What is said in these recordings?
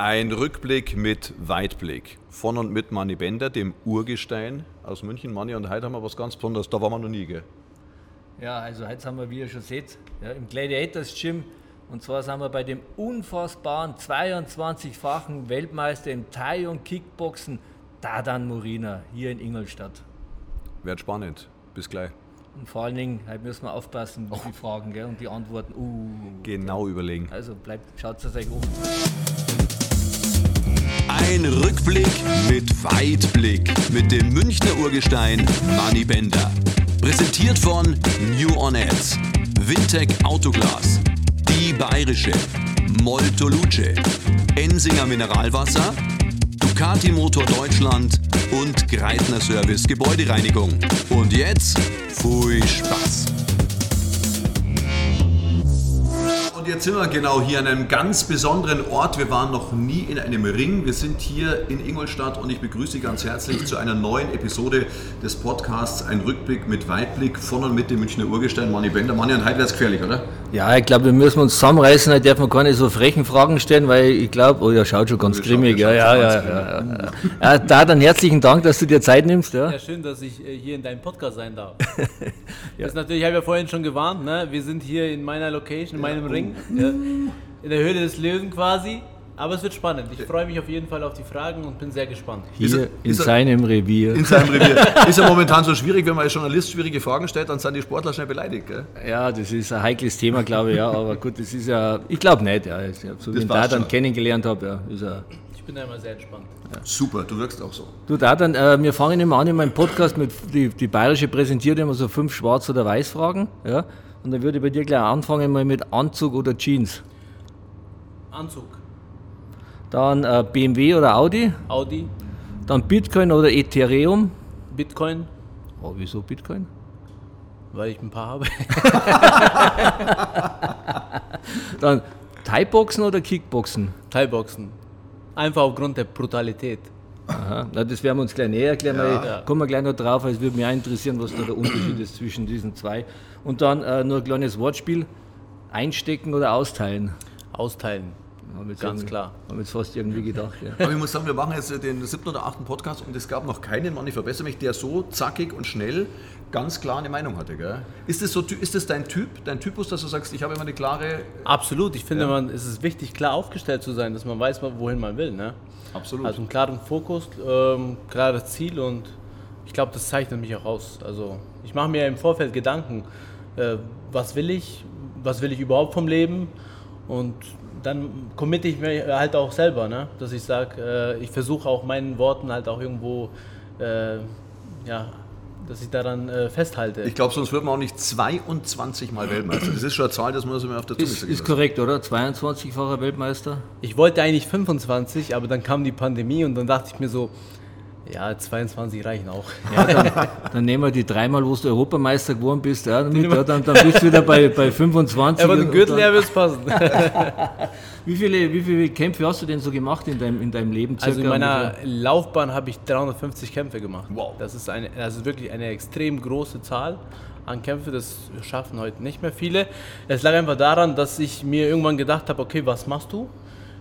Ein Rückblick mit Weitblick. Von und mit Manni Bender, dem Urgestein aus München. Manni, und heute haben wir was ganz Besonderes. Da waren wir noch nie, gell? Ja, also heute sind wir, wie ihr schon seht, ja, im Gladiators Gym. Und zwar sind wir bei dem unfassbaren 22-fachen Weltmeister im Thai und Kickboxen, Dadan Morina, hier in Ingolstadt. Wird spannend. Bis gleich. Und vor allen Dingen, heute müssen wir aufpassen auf die Fragen gell, und die Antworten. Uh, Genau überlegen. also bleibt, schaut es euch um. Ein Rückblick mit Weitblick mit dem Münchner Urgestein Manny Bender. Präsentiert von New On Ads, Wintec Autoglas, Die Bayerische, Molto Luce, Ensinger Mineralwasser, Ducati Motor Deutschland und Greitner Service Gebäudereinigung. Und jetzt, viel Spaß! Jetzt sind wir genau hier an einem ganz besonderen Ort. Wir waren noch nie in einem Ring. Wir sind hier in Ingolstadt und ich begrüße Sie ganz herzlich zu einer neuen Episode des Podcasts Ein Rückblick mit Weitblick von und mit dem Münchner Urgestein Manni Bender. Manni, und heute wäre es gefährlich, oder? Ja, ich glaube, wir müssen uns zusammenreißen, heute darf man keine so frechen Fragen stellen, weil ich glaube, oh ja, schaut schon ganz grimmig. Ja, ja, ja, ja, ja. ja. Da dann herzlichen Dank, dass du dir Zeit nimmst. Ja. Ja, schön, dass ich äh, hier in deinem Podcast sein darf. Das ist natürlich, ich habe ja vorhin schon gewarnt, ne? wir sind hier in meiner Location, in meinem Ring, ja, in der Höhle des Löwen quasi. Aber es wird spannend. Ich freue mich auf jeden Fall auf die Fragen und bin sehr gespannt. Ist er- Hier in ist er- seinem Revier. In seinem Revier. Ist ja momentan so schwierig, wenn man als Journalist schwierige Fragen stellt, dann sind die Sportler schnell beleidigt. Gell? Ja, das ist ein heikles Thema, glaube ich, ja. Aber gut, das ist ja, ich glaube nicht, ja. Ich- So wie ich ihn da dann kennengelernt habe, ja. Ist er. Ich bin da immer sehr entspannt. Super, du wirkst auch so. Du, da dann, äh, wir fangen immer an in meinem Podcast mit, die, die Bayerische präsentiert immer so fünf Schwarz- oder Weiß-Fragen, ja. Und dann würde ich bei dir gleich anfangen mal mit Anzug oder Jeans. Anzug, Dann äh, BMW oder Audi. Audi, Dann Bitcoin oder Ethereum. Bitcoin, Oh, wieso Bitcoin? weil ich ein paar habe. Dann Thai-Boxen oder Kickboxen? Thai-Boxen. Einfach aufgrund der Brutalität. Aha. Na, das werden wir uns gleich näher erklären, Ja. kommen wir gleich noch drauf, weil es würde mich auch interessieren, was da der Unterschied ist zwischen diesen zwei. Und dann äh, nur ein kleines Wortspiel. Einstecken oder austeilen? Austeilen. Ganz irgendwie- klar. Haben wir jetzt fast irgendwie gedacht, ja. Aber ich muss sagen, wir machen jetzt den siebten oder achten Podcast und es gab noch keinen Mann, ich verbessere mich, der so zackig und schnell ganz klar eine Meinung hatte. Gell? Ist, das so, ist das dein Typ, dein Typus, dass du sagst, ich habe immer eine klare. Absolut. Ich finde, Ja. man, es ist wichtig, klar aufgestellt zu sein, dass man weiß, wohin man will. Ne? Absolut. Also einen klaren Fokus, ähm, klares Ziel und ich glaube, das zeichnet mich auch aus. Also ich mache mir im Vorfeld Gedanken, äh, was will ich, was will ich überhaupt vom Leben und dann committe ich mir halt auch selber, ne? dass ich sage, äh, ich versuche auch meinen Worten halt auch irgendwo, äh, ja, dass ich daran äh, festhalte. Ich glaube, sonst wird man auch nicht 22 Mal Weltmeister. Das ist schon eine Zahl, das muss man mir auf der Zunge Ist, ist korrekt, oder? 22-facher Weltmeister. Ich wollte eigentlich 25, aber dann kam die Pandemie und dann dachte ich mir so, ja, 22 reichen auch. Ja, dann, dann nehmen wir die dreimal, wo du Europameister geworden bist, ja, damit, ja, dann, dann bist du wieder bei, bei 25. Aber den Gürtel dann- her wird es passen. Wie viele, wie viele Kämpfe hast du denn so gemacht in deinem, in deinem Leben? Also in circa meiner ungefähr? Laufbahn habe ich 350 Kämpfe gemacht. Wow. Das ist, eine, das ist wirklich eine extrem große Zahl an Kämpfen. Das schaffen heute nicht mehr viele. Es lag einfach daran, dass ich mir irgendwann gedacht habe, okay, was machst du?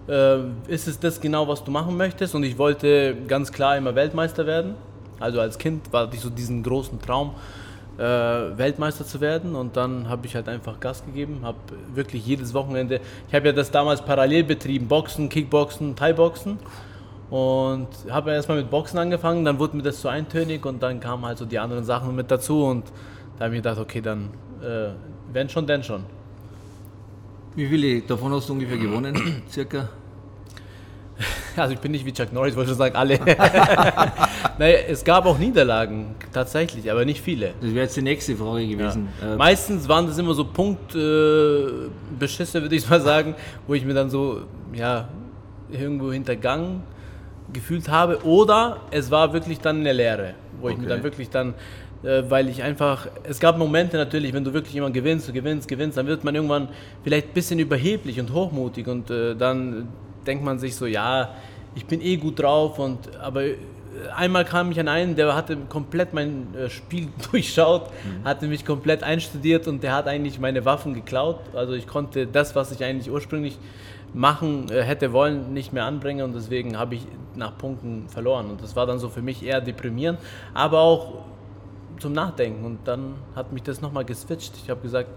Äh, ist es das genau, was du machen möchtest? Und ich wollte ganz klar immer Weltmeister werden. Also als Kind war ich so diesen großen Traum, äh, Weltmeister zu werden. Und dann habe ich halt einfach Gas gegeben, habe wirklich jedes Wochenende, ich habe ja das damals parallel betrieben, Boxen, Kickboxen, Thai-Boxen. Und habe erstmal mit Boxen angefangen, dann wurde mir das zu eintönig und dann kamen halt so die anderen Sachen mit dazu und da habe ich mir gedacht, okay, dann äh, wenn schon, denn schon. Wie viele davon hast du ungefähr gewonnen? Circa? Also ich bin nicht wie Chuck Norris, wollte schon sagen, alle. naja, es gab auch Niederlagen, tatsächlich, aber nicht viele. Das wäre jetzt die nächste Frage gewesen. Äh, Meistens waren das immer so Punktbeschisse, äh, würde ich mal sagen, wo ich mir dann so, ja, irgendwo hintergangen gefühlt habe. Oder es war wirklich dann eine Lehre, wo ich mir Okay. dann wirklich dann, weil ich einfach, es gab Momente natürlich, wenn du wirklich immer gewinnst, du gewinnst, gewinnst, dann wird man irgendwann vielleicht ein bisschen überheblich und hochmutig und äh, dann denkt man sich so, ja, ich bin eh gut drauf und aber äh, einmal kam ich an einen, der hatte komplett mein äh, Spiel durchschaut, hatte mich komplett einstudiert und der hat eigentlich meine Waffen geklaut. Also ich konnte das, was ich eigentlich ursprünglich machen äh, hätte wollen, nicht mehr anbringen und deswegen habe ich nach Punkten verloren. Und das war dann so für mich eher deprimierend, aber auch zum Nachdenken. Und dann hat mich das nochmal geswitcht. Ich habe gesagt,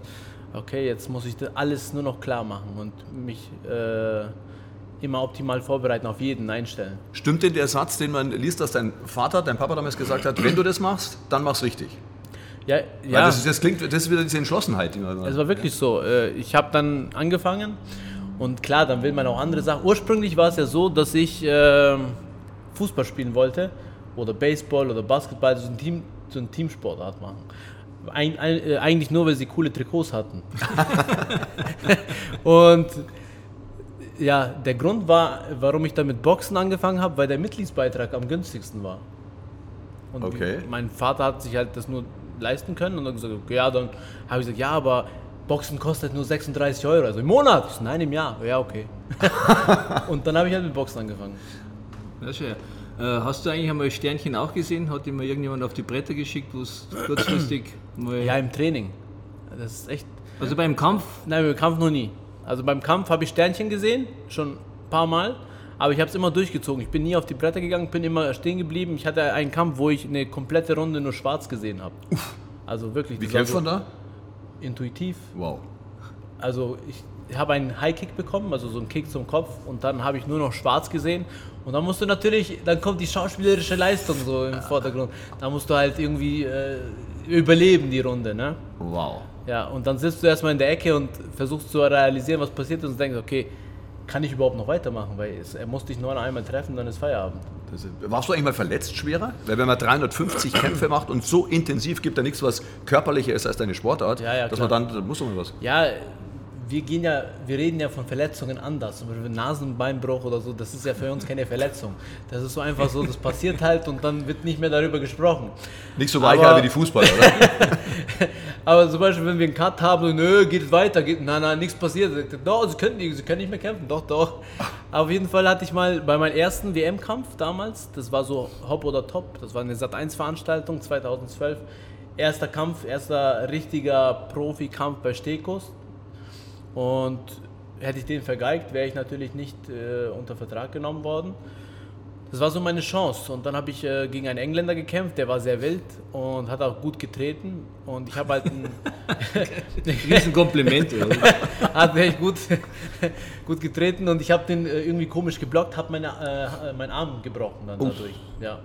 okay, jetzt muss ich alles nur noch klar machen und mich äh, immer optimal vorbereiten, auf jeden einstellen. Stimmt denn der Satz, den man liest, dass dein Vater, dein Papa damals gesagt hat, wenn du das machst, dann mach's richtig? Ja, Weil ja. das, ist, das klingt, das ist wieder diese Entschlossenheit. Die Es war wirklich so. Äh, Ich habe dann angefangen und klar, dann will man auch andere Sachen. Ursprünglich war es ja so, dass ich ähm, Fußball spielen wollte oder Baseball oder Basketball, so ein, Team, so ein Teamsportart machen. Ein, ein, äh, eigentlich nur, weil sie coole Trikots hatten. und ja, der Grund war, warum ich dann mit Boxen angefangen habe, weil der Mitgliedsbeitrag am günstigsten war. Und Okay. mein Vater hat sich halt das nur leisten können und dann gesagt, okay, ja, dann habe ich gesagt, ja, aber Boxen kostet nur 36 Euro, also im Monat. Ich so, nein, im Jahr. Ja, okay. und dann habe ich halt mit Boxen angefangen. Ja, schön. Hast du eigentlich einmal Sternchen auch gesehen? Hat dir mal irgendjemand auf die Bretter geschickt, wo es kurzfristig mal. Ja, im Training. Das ist echt. Also beim Kampf, Nein, beim Kampf noch nie. Also beim Kampf habe ich Sternchen gesehen, schon ein paar Mal, aber ich habe es immer durchgezogen. Ich bin nie auf die Bretter gegangen, bin immer stehen geblieben. Ich hatte einen Kampf, wo ich eine komplette Runde nur schwarz gesehen habe. Also wirklich. Wie das war kämpft man da? Intuitiv. Wow. Also ich habe einen High-Kick bekommen, also so einen Kick zum Kopf und dann habe ich nur noch schwarz gesehen und dann musst du natürlich, dann kommt die schauspielerische Leistung so im Vordergrund. Da musst du halt irgendwie äh, überleben die Runde, ne? Wow. Ja, und dann sitzt du erstmal in der Ecke und versuchst zu realisieren, was passiert ist und denkst, okay, kann ich überhaupt noch weitermachen, weil es, er muss dich nur noch einmal treffen, dann ist Feierabend. Ist, warst du eigentlich mal verletzt schwerer? Weil wenn man 350 Kämpfe macht und so intensiv gibt da nichts, was körperlicher ist als deine Sportart, Ja, ja, dass man klar. dann, da muss man was. Ja, wir gehen ja, wir reden ja von Verletzungen anders. Zum Beispiel Nasenbeinbruch oder so, das ist ja für uns keine Verletzung. Das ist so einfach so, das passiert halt und dann wird nicht mehr darüber gesprochen. Nicht so Aber- weicher wie die Fußballer, oder? Aber zum Beispiel, wenn wir einen Cut haben und nö, geht es weiter, geht, nein, nein, nichts passiert. Er, Doch, sie können, nicht, sie können nicht mehr kämpfen, doch, doch. Auf jeden Fall hatte ich mal bei meinem ersten WM-Kampf damals, das war so Hop oder Top, das war eine Sat1-Veranstaltung 2012. Erster Kampf, erster richtiger Profi-Kampf bei Stekos. Und hätte ich den vergeigt, wäre ich natürlich nicht äh, unter Vertrag genommen worden. Das war so meine Chance. Und dann habe ich äh, gegen einen Engländer gekämpft, der war sehr wild und hat auch gut getreten. Und ich habe halt einen, Riesenkompliment. hat echt gut, gut getreten und ich habe den äh, irgendwie komisch geblockt, habe meine, äh, meinen Arm gebrochen dann dadurch. Ja.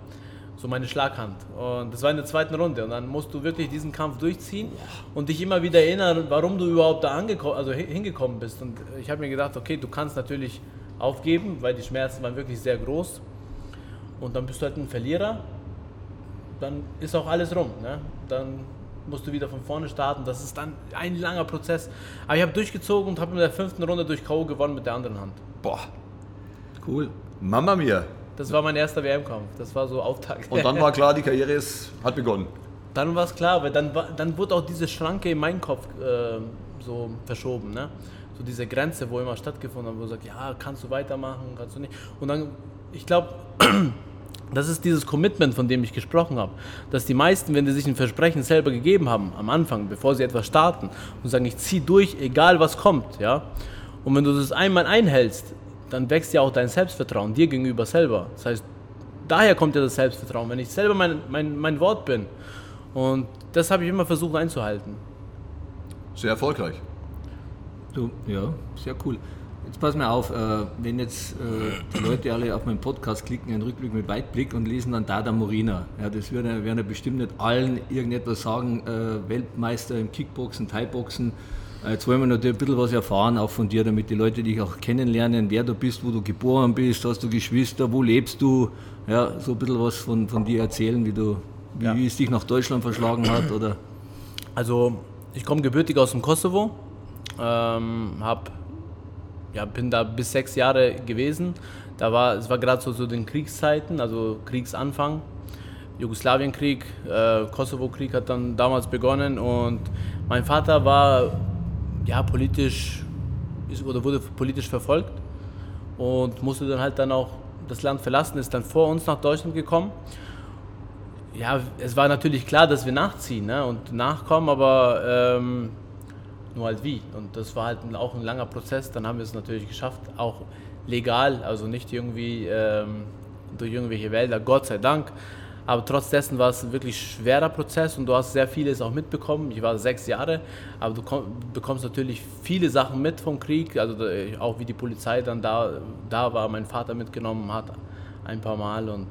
So meine Schlaghand. Und das war in der zweiten Runde. Und dann musst du wirklich diesen Kampf durchziehen und dich immer wieder erinnern, warum du überhaupt da angekommen, also hi- hingekommen bist. Und ich habe mir gedacht, okay, du kannst natürlich aufgeben, weil die Schmerzen waren wirklich sehr groß. Und dann bist du halt ein Verlierer. Dann ist auch alles rum. Ne? Dann musst du wieder von vorne starten. Das ist dann ein langer Prozess. Aber ich habe durchgezogen und habe in der fünften Runde durch K.O. gewonnen mit der anderen Hand. Boah, Cool. Mama mia. Das war mein erster WM-Kampf. Das war so Auftakt. Und dann war klar, die Karriere ist, hat begonnen. Dann war es klar, weil dann, dann wurde auch diese Schranke in meinen Kopf äh, so verschoben. Ne? So diese Grenze, wo immer stattgefunden hat, wo man sagt, ja, kannst du weitermachen, kannst du nicht. Und dann, ich glaube, das ist dieses Commitment, von dem ich gesprochen habe. Dass die meisten, wenn sie sich ein Versprechen selber gegeben haben, am Anfang, bevor sie etwas starten, und sagen, ich ziehe durch, egal was kommt, ja. Und wenn du das einmal einhältst, dann wächst ja auch dein Selbstvertrauen dir gegenüber selber. Das heißt, daher kommt ja das Selbstvertrauen, wenn ich selber mein, mein, mein Wort bin. Und das habe ich immer versucht einzuhalten. Sehr erfolgreich. Du, ja, sehr cool. Jetzt pass mal auf, äh, wenn jetzt äh, die Leute alle auf meinen Podcast klicken, einen Rückblick mit Weitblick und lesen dann Dada Morina. Ja, das werden, ja- werden ja bestimmt nicht allen irgendetwas sagen, äh, Weltmeister im Kickboxen, Thai-Boxen. Jetzt wollen wir natürlich ein bisschen was erfahren, auch von dir, damit die Leute dich auch kennenlernen, wer du bist, wo du geboren bist, hast du Geschwister, wo lebst du, ja, so ein bisschen was von, von dir erzählen, wie du, wie, Ja. es dich nach Deutschland verschlagen hat, oder? Also, ich komme gebürtig aus dem Kosovo, ähm, hab, ja, bin da bis sechs Jahre gewesen. Da war, es war gerade so zu den Kriegszeiten, also Kriegsanfang. Jugoslawienkrieg, äh, Kosovo-Krieg hat dann damals begonnen und mein Vater war ja politisch ist, oder wurde politisch verfolgt und musste dann halt dann auch das Land verlassen, ist dann vor uns nach Deutschland gekommen ja, es war natürlich klar, dass wir nachziehen ne, und nachkommen, aber ähm, Nur halt wie. Und das war halt auch ein langer Prozess. Dann haben wir es natürlich geschafft, auch legal, also nicht irgendwie ähm, durch irgendwelche Wälder, Gott sei Dank. Aber trotz dessen war es ein wirklich schwerer Prozess und du hast sehr vieles auch mitbekommen. Ich war sechs Jahre, aber du bekommst natürlich viele Sachen mit vom Krieg, also auch wie die Polizei dann da, da war, mein Vater mitgenommen hat ein paar Mal und,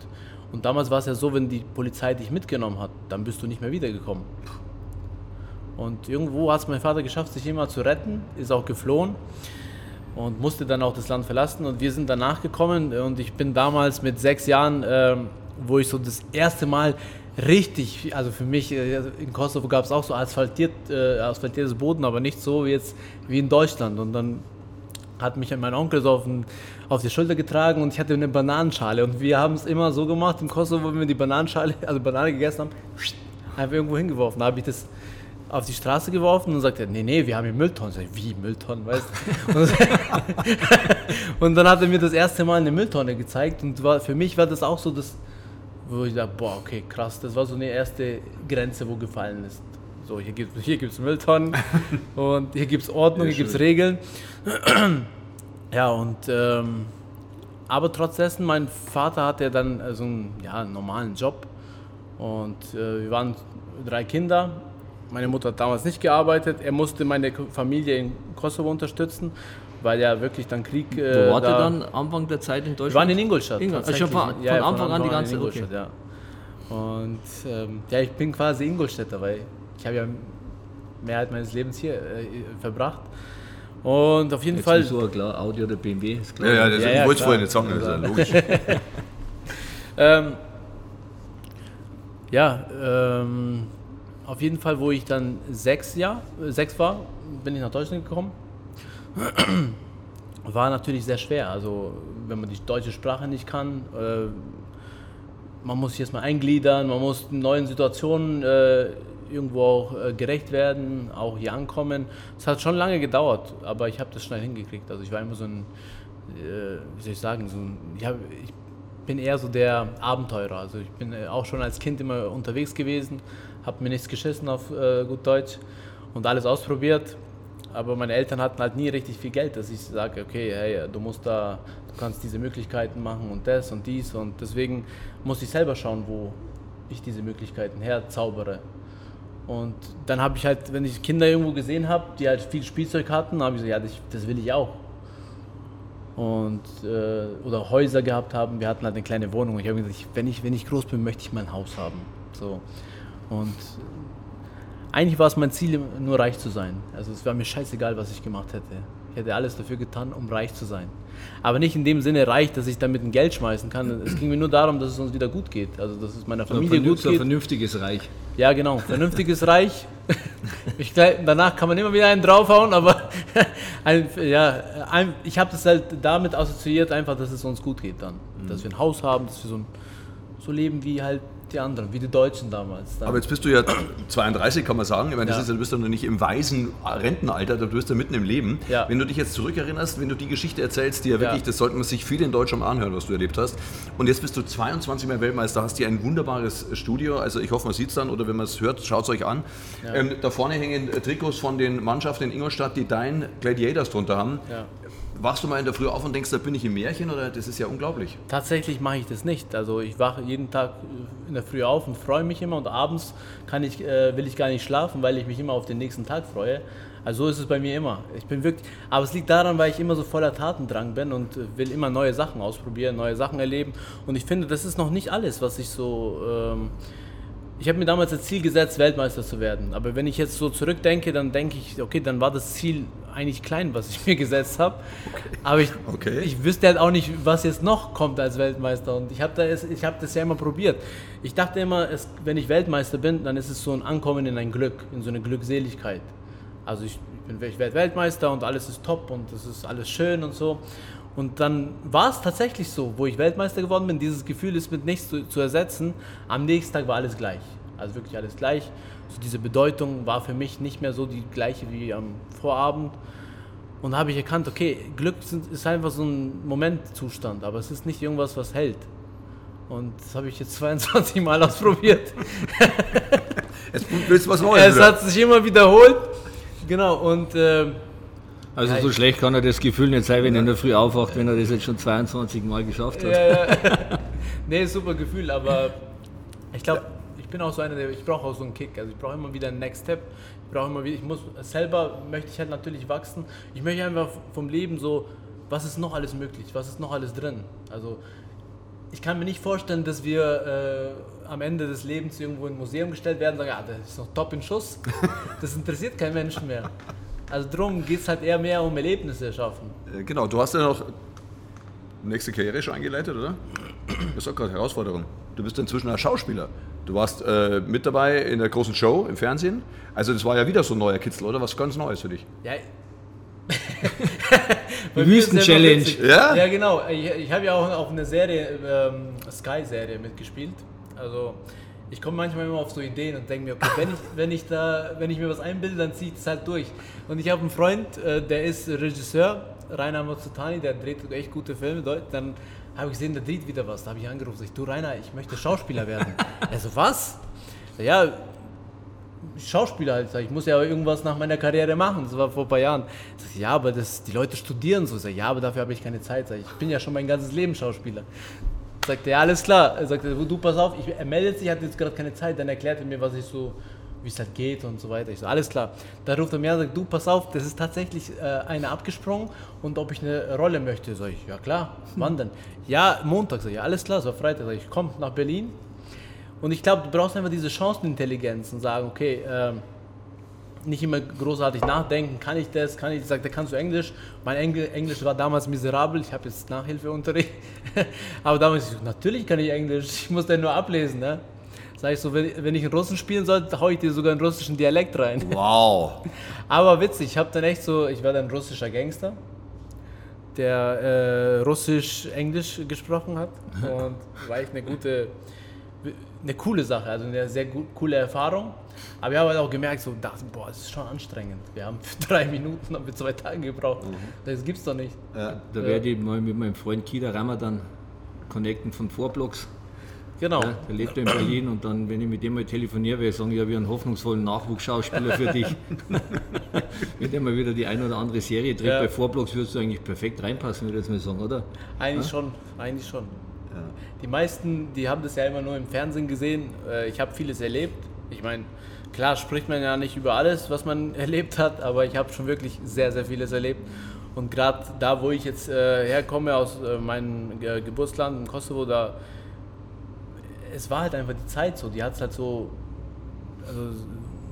und damals war es ja so, wenn die Polizei dich mitgenommen hat, dann bist du nicht mehr wiedergekommen. Und irgendwo hat es mein Vater geschafft, sich immer zu retten, ist auch geflohen und musste dann auch das Land verlassen. Und wir sind danach gekommen und ich bin damals mit sechs Jahren, äh, wo ich so das erste Mal richtig, also für mich, äh, in Kosovo gab es auch so asphaltiert, äh, asphaltiertes Boden, aber nicht so wie jetzt wie in Deutschland. Und dann hat mich mein Onkel so auf, den, auf die Schulter getragen und ich hatte eine Bananenschale. Und wir haben es immer so gemacht im Kosovo, wenn wir die Bananenschale, also Banane gegessen haben, einfach irgendwo hingeworfen. Da habe ich das auf die Straße geworfen und sagt er, nee, nee, wir haben hier Mülltonnen. Sag wie Mülltonnen, weißt du? und dann hat er mir das erste Mal eine Mülltonne gezeigt und war, für mich war das auch so das, wo ich dachte, boah, okay, krass, das war so eine erste Grenze, wo gefallen ist. So, hier gibt es hier gibt's Mülltonnen und hier gibt es Ordnung, ja, hier gibt es Regeln. ja, und ähm, aber trotz dessen, mein Vater hatte dann so einen ja, normalen Job und äh, wir waren drei Kinder meine Mutter hat damals nicht gearbeitet. Er musste meine Familie in Kosovo unterstützen, weil ja wirklich dann Krieg. Äh, Wo war da dann Anfang der Zeit in Deutschland? Wir waren in Ingolstadt. Ingolstadt. Also von, von, ja, Anfang an die ganze Ingolstadt, okay. ja. Und ähm, ja, ich bin quasi Ingolstädter, weil ich habe ja Mehrheit meines Lebens hier äh, verbracht. Und auf jeden Jetzt Fall. So klar, Audi oder BMW ist klar. Ja, ja, das ja, ja, wollte ich vorhin nicht sagen, das ist ja logisch. ähm, ja, ähm, auf jeden Fall, wo ich dann sechs, Jahr, sechs war, bin ich nach Deutschland gekommen. War natürlich sehr schwer. Also, wenn man die deutsche Sprache nicht kann, äh, man muss sich erstmal eingliedern, man muss neuen Situationen äh, irgendwo auch äh, gerecht werden, auch hier ankommen. Es hat schon lange gedauert, aber ich habe das schnell hingekriegt. Also, ich war immer so ein, äh, wie soll ich sagen, so ein, ich, hab, ich bin eher so der Abenteurer. Also, ich bin äh, auch schon als Kind immer unterwegs gewesen habe mir nichts geschissen auf äh, gut Deutsch und alles ausprobiert. Aber meine Eltern hatten halt nie richtig viel Geld, dass ich sage, okay, hey, du musst da, du kannst diese Möglichkeiten machen und das und dies und deswegen muss ich selber schauen, wo ich diese Möglichkeiten herzaubere. Und dann habe ich halt, wenn ich Kinder irgendwo gesehen habe, die halt viel Spielzeug hatten, habe ich gesagt, ja, das, das, will ich auch. Und, äh, oder Häuser gehabt haben, wir hatten halt eine kleine Wohnung. Ich habe gesagt, wenn ich, wenn ich groß bin, möchte ich mein Haus haben. So. Und eigentlich war es mein Ziel, nur reich zu sein. Also es war mir scheißegal, was ich gemacht hätte. Ich hätte alles dafür getan, um reich zu sein. Aber nicht in dem Sinne reich, dass ich damit ein Geld schmeißen kann. Es ging mir nur darum, dass es uns wieder gut geht. Also dass es meiner Familie gut geht. Ein vernünftiges Reich. Ja, genau. Vernünftiges Reich. Ich, danach kann man immer wieder einen draufhauen, aber ein, ja, ein, ich habe das halt damit assoziiert, einfach, dass es uns gut geht dann. Mhm. Dass wir ein Haus haben, dass wir so, ein, so leben wie halt die anderen, wie die Deutschen damals. Dann. Aber jetzt bist du ja 32, kann man sagen. Ich meine, das ja. ist, du bist ja noch nicht im weisen Rentenalter, du bist ja mitten im Leben. Ja. Wenn du dich jetzt zurückerinnerst, wenn du die Geschichte erzählst, die ja wirklich, ja. das sollten sich viele in Deutschland anhören, was du erlebt hast. Und jetzt bist du 22 Mal Weltmeister, hast hier ein wunderbares Studio. Also ich hoffe, man sieht es dann oder wenn man es hört, schaut es euch an. Ähm, da vorne hängen Trikots von den Mannschaften in Ingolstadt, die dein Gladiators drunter haben. Wachst du mal in der Früh auf und denkst, da bin ich im Märchen oder das ist ja unglaublich? Tatsächlich mache ich das nicht. Also ich wache jeden Tag in der Früh auf und freue mich immer und abends kann ich, äh, will ich gar nicht schlafen, weil ich mich immer auf den nächsten Tag freue. Also so ist es bei mir immer. Ich bin wirklich, aber es liegt daran, weil ich immer so voller Tatendrang bin und will immer neue Sachen ausprobieren, neue Sachen erleben. Und ich finde, das ist noch nicht alles, was ich so ähm, ich habe mir damals das Ziel gesetzt, Weltmeister zu werden. Aber wenn ich jetzt so zurückdenke, dann denke ich, okay, dann war das Ziel eigentlich klein, was ich mir gesetzt habe. Okay. Aber ich, okay. ich wüsste halt auch nicht, was jetzt noch kommt als Weltmeister. Und ich habe das, hab das ja immer probiert. Ich dachte immer, es, wenn ich Weltmeister bin, dann ist es so ein Ankommen in ein Glück, in so eine Glückseligkeit. Also ich, ich werde Weltmeister und alles ist top und es ist alles schön und so. Und dann war es tatsächlich so, wo ich Weltmeister geworden bin, dieses Gefühl ist mit nichts zu, zu, ersetzen. Am nächsten Tag war alles gleich. Also wirklich alles gleich. So diese Bedeutung war für mich nicht mehr so die gleiche wie am Vorabend. Und da habe ich erkannt, okay, Glück ist einfach so ein Momentzustand, aber es ist nicht irgendwas, was hält. Und das habe ich jetzt 22 Mal ausprobiert. Du was Neues. Es hat sich immer wiederholt Genau, und äh, Also so schlecht kann er das Gefühl nicht sein, wenn er in der Früh aufwacht, wenn er das jetzt schon 22 Mal geschafft hat. Ja, ja. nee, super Gefühl, aber ich glaube, ich bin auch so einer, der ich brauche auch so einen Kick. Also ich brauche immer wieder einen Next Step. Ich brauche immer wieder, ich muss selber möchte ich halt natürlich wachsen. Ich möchte einfach vom Leben so, was ist noch alles möglich? Was ist noch alles drin? Also ich kann mir nicht vorstellen, dass wir äh, am Ende des Lebens irgendwo in ein Museum gestellt werden und sagen, ja, das ist noch top in Schuss. Das interessiert keinen Menschen mehr. Also darum geht es halt eher mehr um Erlebnisse schaffen. Äh, Genau, du hast ja noch nächste Karriere schon eingeleitet, oder? Das ist auch gerade Herausforderung. Du bist inzwischen ein Schauspieler. Du warst äh, mit dabei in der großen Show im Fernsehen. Also das war ja wieder so ein neuer Kitzel, oder? Was ganz Neues für dich. Ja. Wüsten-Challenge. Ja? Ja, genau. Ich, ich habe ja auch auf eine Serie, ähm, Sky-Serie mitgespielt. Also ich komme manchmal immer auf so Ideen und denke mir, okay, wenn ich, wenn ich da, wenn ich mir was einbilde, dann ziehe ich es halt durch. Und ich habe einen Freund, äh, der ist Regisseur, Rainer Mazzutani, der dreht echt gute Filme. Dann habe ich gesehen, der dreht wieder was. Da habe ich angerufen, ich, du Rainer, ich möchte Schauspieler werden. er so, was? Ja, Schauspieler halt. Ich muss ja irgendwas nach meiner Karriere machen. Das war vor ein paar Jahren. Ich, ja, aber das, die Leute studieren so. Ich, ja, aber dafür habe ich keine Zeit. Ich ich bin ja schon mein ganzes Leben Schauspieler. Sagt er, alles klar. Er sagte, du pass auf, ich, er meldet sich, hat jetzt gerade keine Zeit. Dann erklärt er mir, was ich so, wie es halt geht und so weiter. Ich so, alles klar. Da ruft er mir an und sagt, du pass auf, das ist tatsächlich äh, einer abgesprungen und ob ich eine Rolle möchte. Sag ich, ja klar, wann denn? Ja, Montag. Sag ich, alles klar, so Freitag. Sag ich, komm nach Berlin. Und ich glaube, du brauchst einfach diese Chancenintelligenz und sagen, okay, ähm, nicht immer großartig nachdenken, kann ich das, kann ich das, sagt er, kannst du Englisch? Mein Engl Englisch war damals miserabel, ich habe jetzt Nachhilfeunterricht, aber damals, ich natürlich kann ich Englisch, ich muss den nur ablesen, ne? Sag ich so, wenn, wenn ich einen Russen spielen soll, hau ich dir sogar einen russischen Dialekt rein. Wow. Aber witzig, ich habe dann echt so, ich war dann russischer Gangster, der äh, Russisch-Englisch gesprochen hat und war echt eine gute, eine coole Sache, also eine sehr gut, coole Erfahrung. Aber ich habe halt auch gemerkt, so, dachte, boah, das ist schon anstrengend. Wir haben für drei Minuten, haben wir zwei Tage gebraucht. Das gibt's doch nicht. Ja. Da werde ich mal mit meinem Freund Kida Ramadan connecten von Vorblocks. Genau. Ja, der lebt ja in Berlin und dann, wenn ich mit dem mal telefoniere, werde ich sagen, ja, wir einen hoffnungsvollen Nachwuchsschauspieler für dich. wenn der mal wieder die eine oder andere Serie dreht, Ja. bei Vorblocks würdest du eigentlich perfekt reinpassen, würde ich jetzt mal sagen, oder? Eigentlich schon, eigentlich schon. Die meisten, die haben das ja immer nur im Fernsehen gesehen. Äh, Ich habe vieles erlebt. Ich meine, klar spricht man ja nicht über alles, was man erlebt hat, aber ich habe schon wirklich sehr, sehr vieles erlebt. Und gerade da, wo ich jetzt äh, herkomme, aus äh, meinem Geburtsland im Kosovo, da es war halt einfach die Zeit so. Die hat es halt so, also,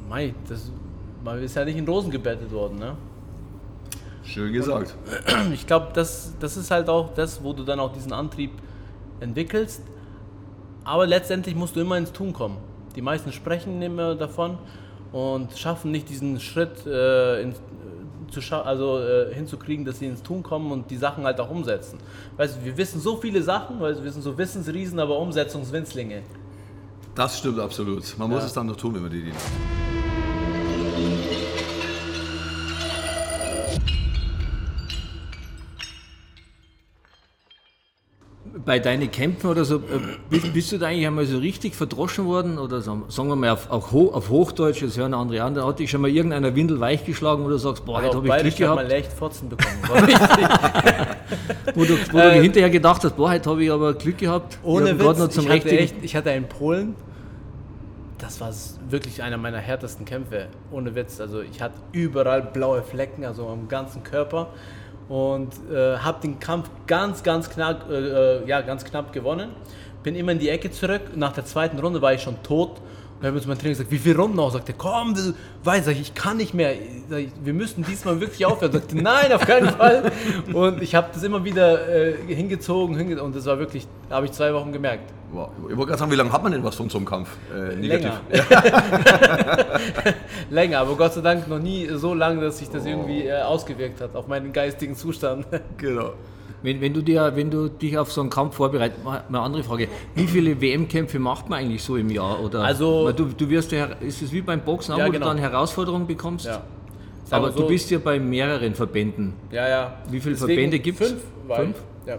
mei, das, man ist ja nicht in Rosen gebettet worden, ne? Schön gesagt. ich glaube, das, das ist halt auch das, wo du dann auch diesen Antrieb entwickelst. Aber letztendlich musst du immer ins Tun kommen. Die meisten sprechen immer davon und schaffen nicht diesen Schritt äh, in, zu scha also, äh, hinzukriegen, dass sie ins Tun kommen und die Sachen halt auch umsetzen. Weißt du, wir wissen so viele Sachen, weil wir sind so Wissensriesen, aber Umsetzungswinzlinge. Das stimmt absolut. Man muss Ja. es dann noch tun, wenn man die Ideen hat. Bei deinen Kämpfen oder so, äh, bist, bist du da eigentlich einmal so richtig verdroschen worden? Oder sagen sagen wir mal auf, auf, auf Hochdeutsch, das hören andere an, da hat dich schon mal irgendeiner Windel weich geschlagen, wo du sagst, boah, Also heute auf habe ich Glück hat man gehabt. leicht Fotzen bekommen. Wo du, wo du Äh, hinterher gedacht hast, boah, heute habe ich aber Glück gehabt. Ich Ohne Witz, noch zum ich, hatte echt, ich hatte einen Polen, das war wirklich einer meiner härtesten Kämpfe, ohne Witz. Also ich hatte überall blaue Flecken, also am ganzen Körper und äh, habe den Kampf ganz, ganz knapp, äh, äh, ja, ganz knapp gewonnen. Bin immer in die Ecke zurück. Nach der zweiten Runde war ich schon tot. Dann hat mir mein Trainer gesagt, wie viele Runden noch? Sagt er, komm, du- weiß ich, ich kann nicht mehr. Ich, wir müssen diesmal wirklich aufhören. Sagte, nein, auf keinen Fall. Und ich habe das immer wieder äh, hingezogen, hinge und das war wirklich, da habe ich zwei Wochen gemerkt. Wow. Ich wollte gerade sagen, wie lange hat man denn was von so einem Kampf? Äh, negativ. Länger. Länger, aber Gott sei Dank noch nie so lange, dass sich das irgendwie äh, ausgewirkt hat auf meinen geistigen Zustand. Genau. Wenn, wenn, du dir, wenn du dich auf so einen Kampf vorbereitest, mal eine andere Frage, wie viele WM-Kämpfe macht man eigentlich so im Jahr? Oder, Also- du, du wirst ja, ist es wie beim Boxen, auch, Ja, wo genau. du dann Herausforderungen bekommst? Ja. Aber so, du bist ja bei mehreren Verbänden. Ja, ja. Wie viele Deswegen Verbände gibt's? Fünf. Weil, Fünf? Ja.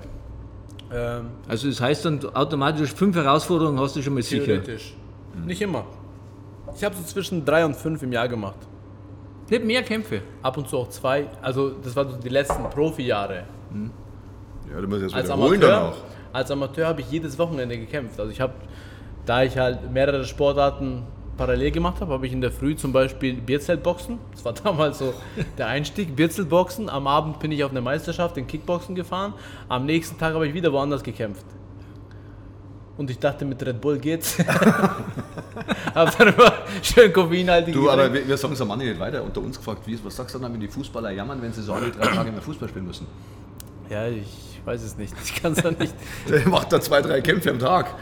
Ähm, Also das heißt dann automatisch fünf Herausforderungen hast du schon mal sicher. theoretisch. Nicht immer. Ich habe so zwischen drei und fünf im Jahr gemacht. Nicht mehr Kämpfe. Ab und zu auch zwei. Also das waren so die letzten Profi-Jahre. Ja, du musst jetzt Als wiederholen dann Amateur, auch. als Amateur habe ich jedes Wochenende gekämpft. Also ich habe, da ich halt mehrere Sportarten parallel gemacht habe, habe ich in der Früh zum Beispiel Bierzeltboxen. Das war damals so der Einstieg, Bierzeltboxen. Am Abend bin ich auf eine Meisterschaft in Kickboxen gefahren. Am nächsten Tag habe ich wieder woanders gekämpft. Und ich dachte, mit Red Bull geht's. habe dann immer schön koffeinhaltig Du, aber wir, wir sagen es am Mann nicht weiter. Unter uns gefragt, wie, was sagst du dann, wenn die Fußballer jammern, wenn sie so alle drei Tage mehr Fußball spielen müssen? Ja, ich weiß es nicht. Ich kann es ja nicht. Der macht da zwei, drei Kämpfe am Tag.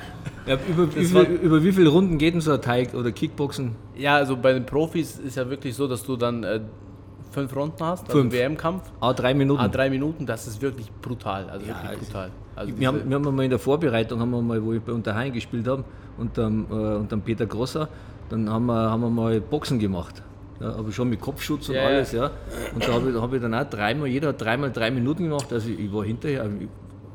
Ja, über, über, über wie viele Runden geht denn so ein Teig oder Kickboxen? Ja, also bei den Profis ist ja wirklich so, dass du dann äh, fünf Runden hast, also Fünf. WM-Kampf. Ah, drei Minuten. Ah, drei Minuten, das ist wirklich brutal. Also Ja, wirklich es- brutal. Also wir, haben, wir haben mal in der Vorbereitung, haben wir mal, wo ich bei Unterhain gespielt habe, und dann, äh, und dann Peter Grosser, dann haben wir, haben wir mal Boxen gemacht. Ja, aber schon mit Kopfschutz und Ja, ja. alles, ja. Und da habe ich, da hab ich dann auch dreimal, jeder hat dreimal drei Minuten gemacht. Also ich war hinterher,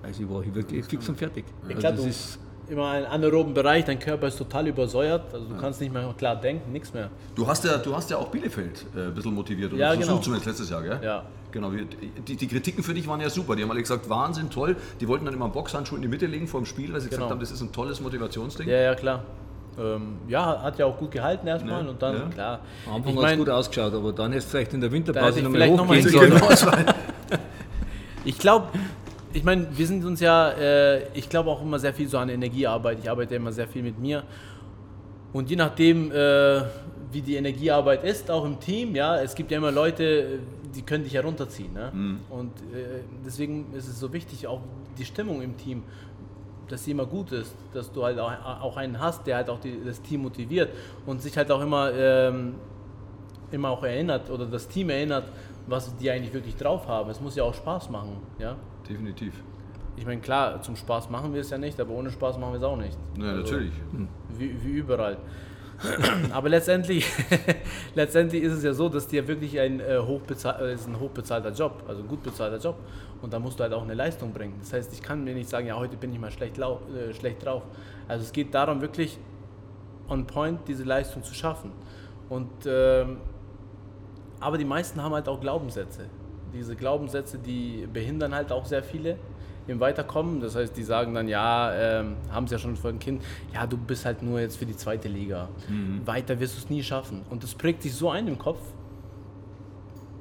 also ich war wirklich fix und fertig. Also klar, das du- ist, immer einen anaeroben Bereich, dein Körper ist total übersäuert, also du kannst nicht mehr klar denken, nichts mehr. Du hast ja, du hast ja auch Bielefeld äh, ein bisschen motiviert. Oder Ja, versucht genau. zumindest letztes Jahr, gell? Ja. Genau, die, die Kritiken für dich waren ja super. Die haben alle gesagt, Wahnsinn, toll. Die wollten dann immer einen Boxhandschuh in die Mitte legen vor dem Spiel, weil sie gesagt Genau. haben, das ist ein tolles Motivationsding. Ja, ja, klar. Ähm, ja, hat ja auch gut gehalten erstmal Ja, und dann, ja. klar. am Anfang ich hat es gut ausgeschaut, aber dann hättest du vielleicht in der Winterpause hätte ich noch vielleicht mal noch mal hochgehen sollen. Genau, Ich glaube, ich meine, wir sind uns ja, äh, ich glaube auch immer sehr viel so an Energiearbeit. Ich arbeite immer sehr viel mit mir. Und je nachdem, äh, wie die Energiearbeit ist, auch im Team, ja, es gibt ja immer Leute, die können dich herunterziehen. Ne? Und äh, deswegen ist es so wichtig, auch die Stimmung im Team, dass sie immer gut ist, dass du halt auch, auch einen hast, der halt auch die, das Team motiviert und sich halt auch immer, ähm, immer auch erinnert oder das Team erinnert, was die eigentlich wirklich drauf haben. Es muss ja auch Spaß machen, ja. Definitiv. Ich meine, klar, zum Spaß machen wir es ja nicht, aber ohne Spaß machen wir es auch nicht. Ja, Also, natürlich. Wie, wie überall. aber letztendlich, letztendlich ist es ja so, dass dir wirklich ein, äh, hochbezahl äh, ist ein hochbezahlter Job, also ein gut bezahlter Job. Und da musst du halt auch eine Leistung bringen. Das heißt, ich kann mir nicht sagen, ja, heute bin ich mal schlecht, äh, schlecht drauf. Also es geht darum, wirklich on point diese Leistung zu schaffen. Und ähm, aber die meisten haben halt auch Glaubenssätze. Diese Glaubenssätze, die behindern halt auch sehr viele im Weiterkommen. Das heißt, die sagen dann, ja, ähm, haben es ja schon von Kind, ja, du bist halt nur jetzt für die zweite Liga. Weiter wirst du es nie schaffen. Und das prägt sich so ein im Kopf,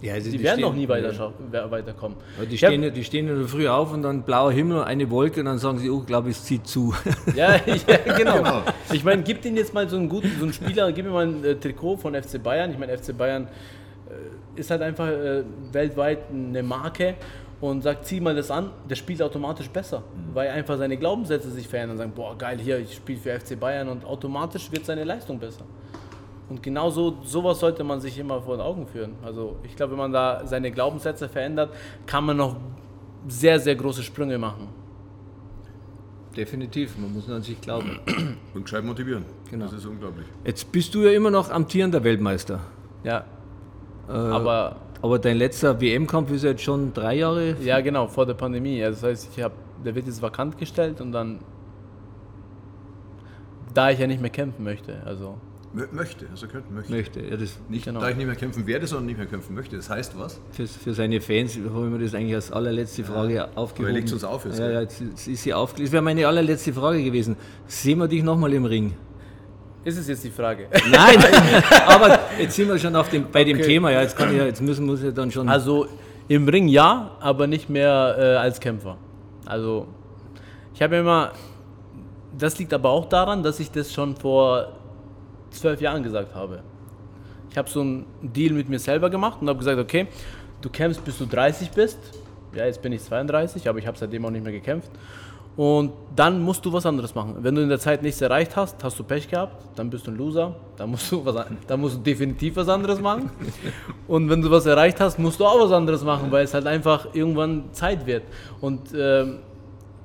Ja, also die, werden stehen- noch nie weiter ja. weiterkommen. Ja, die, stehen, ja- die stehen ja früh auf und dann blauer Himmel, eine Wolke und dann sagen sie, oh, glaube ich, es zieht zu. Ja, genau. Genau. Ich meine, gib den jetzt mal so einen guten, so einen Spieler, gib mir mal ein äh, Trikot von FC Bayern. Ich meine, FC Bayern äh, ist halt einfach äh, weltweit eine Marke und sagt, zieh mal das an, der spielt automatisch besser, weil einfach seine Glaubenssätze sich verändern und sagen, boah, geil, hier, ich spiele für FC Bayern und automatisch wird seine Leistung besser. Und genau so, sowas sollte man sich immer vor den Augen führen. Also ich glaube, wenn man da seine Glaubenssätze verändert, kann man noch sehr, sehr große Sprünge machen. Definitiv, man muss an sich glauben. Und gescheit motivieren. Genau. Das ist unglaublich. Jetzt bist du ja immer noch amtierender Weltmeister. Ja. Äh, Aber aber dein letzter WM-Kampf ist ja jetzt schon drei Jahre. Ja, genau, vor der Pandemie. Also das heißt, ich hab, der wird jetzt vakant gestellt und dann, da ich ja nicht mehr kämpfen möchte, also Mö möchte, also könnte, möchte. Möchte. Ja, das, Nicht, Genau. da ich nicht mehr kämpfen werde, sondern nicht mehr kämpfen möchte. Das heißt was? für, für seine Fans habe ich mir das eigentlich als allerletzte Frage aufgehoben. legt's uns auf jetzt, Ja, ja, jetzt ist sie aufgelöst. Das wäre meine allerletzte Frage gewesen. Sehen wir dich nochmal im Ring? Ist es jetzt die Frage. Nein, aber jetzt sind wir schon auf dem, bei dem Okay. Thema. Ja, jetzt, kann ich, ja- jetzt müssen muss ich dann schon. Also im Ring ja, aber nicht mehr äh, als Kämpfer. Also ich habe immer, das liegt aber auch daran, dass ich das schon vor zwölf Jahren gesagt habe. Ich habe so einen Deal mit mir selber gemacht und habe gesagt, okay, du kämpfst bis du 30 bist. Ja, jetzt bin ich 32, aber ich habe seitdem auch nicht mehr gekämpft. Und dann musst du was anderes machen. Wenn du in der Zeit nichts erreicht hast, hast du Pech gehabt, dann bist du ein Loser, dann musst du, was, an- dann musst du definitiv was anderes machen. Und wenn du was erreicht hast, musst du auch was anderes machen, weil es halt einfach irgendwann Zeit wird. Und ähm,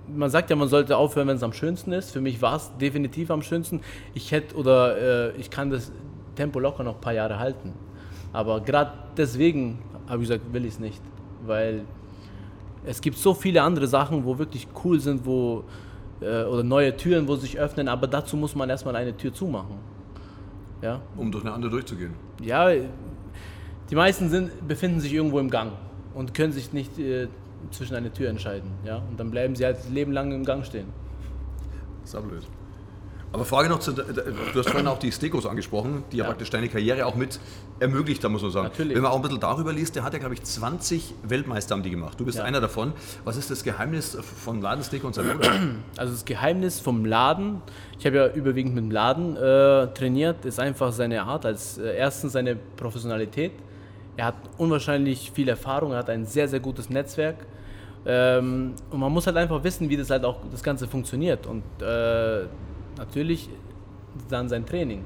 man sagt ja, man sollte aufhören, wenn es am schönsten ist. Für mich war es definitiv am schönsten. Ich hätte oder äh, ich kann das Tempo locker noch ein paar Jahre halten. Aber gerade deswegen habe ich gesagt, will ich es nicht. Weil es gibt so viele andere Sachen, wo wirklich cool sind, wo äh, oder neue Türen, wo sich öffnen, aber dazu muss man erstmal eine Tür zumachen. Ja, Um durch eine andere durchzugehen. ja, die meisten sind, befinden sich irgendwo im Gang und können sich nicht äh, zwischen eine Tür entscheiden. Ja? Und dann bleiben sie halt das Leben lang im Gang stehen. Das ist auch blöd. Aber Frage noch zu, du hast vorhin auch die Stekos angesprochen, die ja, Ja. praktisch deine Karriere auch mit ermöglicht haben, muss man sagen. Natürlich. Wenn man auch ein bisschen darüber liest, der hat ja, glaube ich, 20 Weltmeister haben die gemacht. Du bist Ja. einer davon. Was ist das Geheimnis von Laden Steko und seinem Bruder? Also das Geheimnis vom Laden, ich habe ja überwiegend mit dem Laden äh, trainiert, ist einfach seine Art. Als äh, erstens seine Professionalität. Er hat unwahrscheinlich viel Erfahrung, er hat ein sehr, sehr gutes Netzwerk. Ähm, und man muss halt einfach wissen, wie das halt auch das Ganze funktioniert. Und äh, natürlich dann sein Training.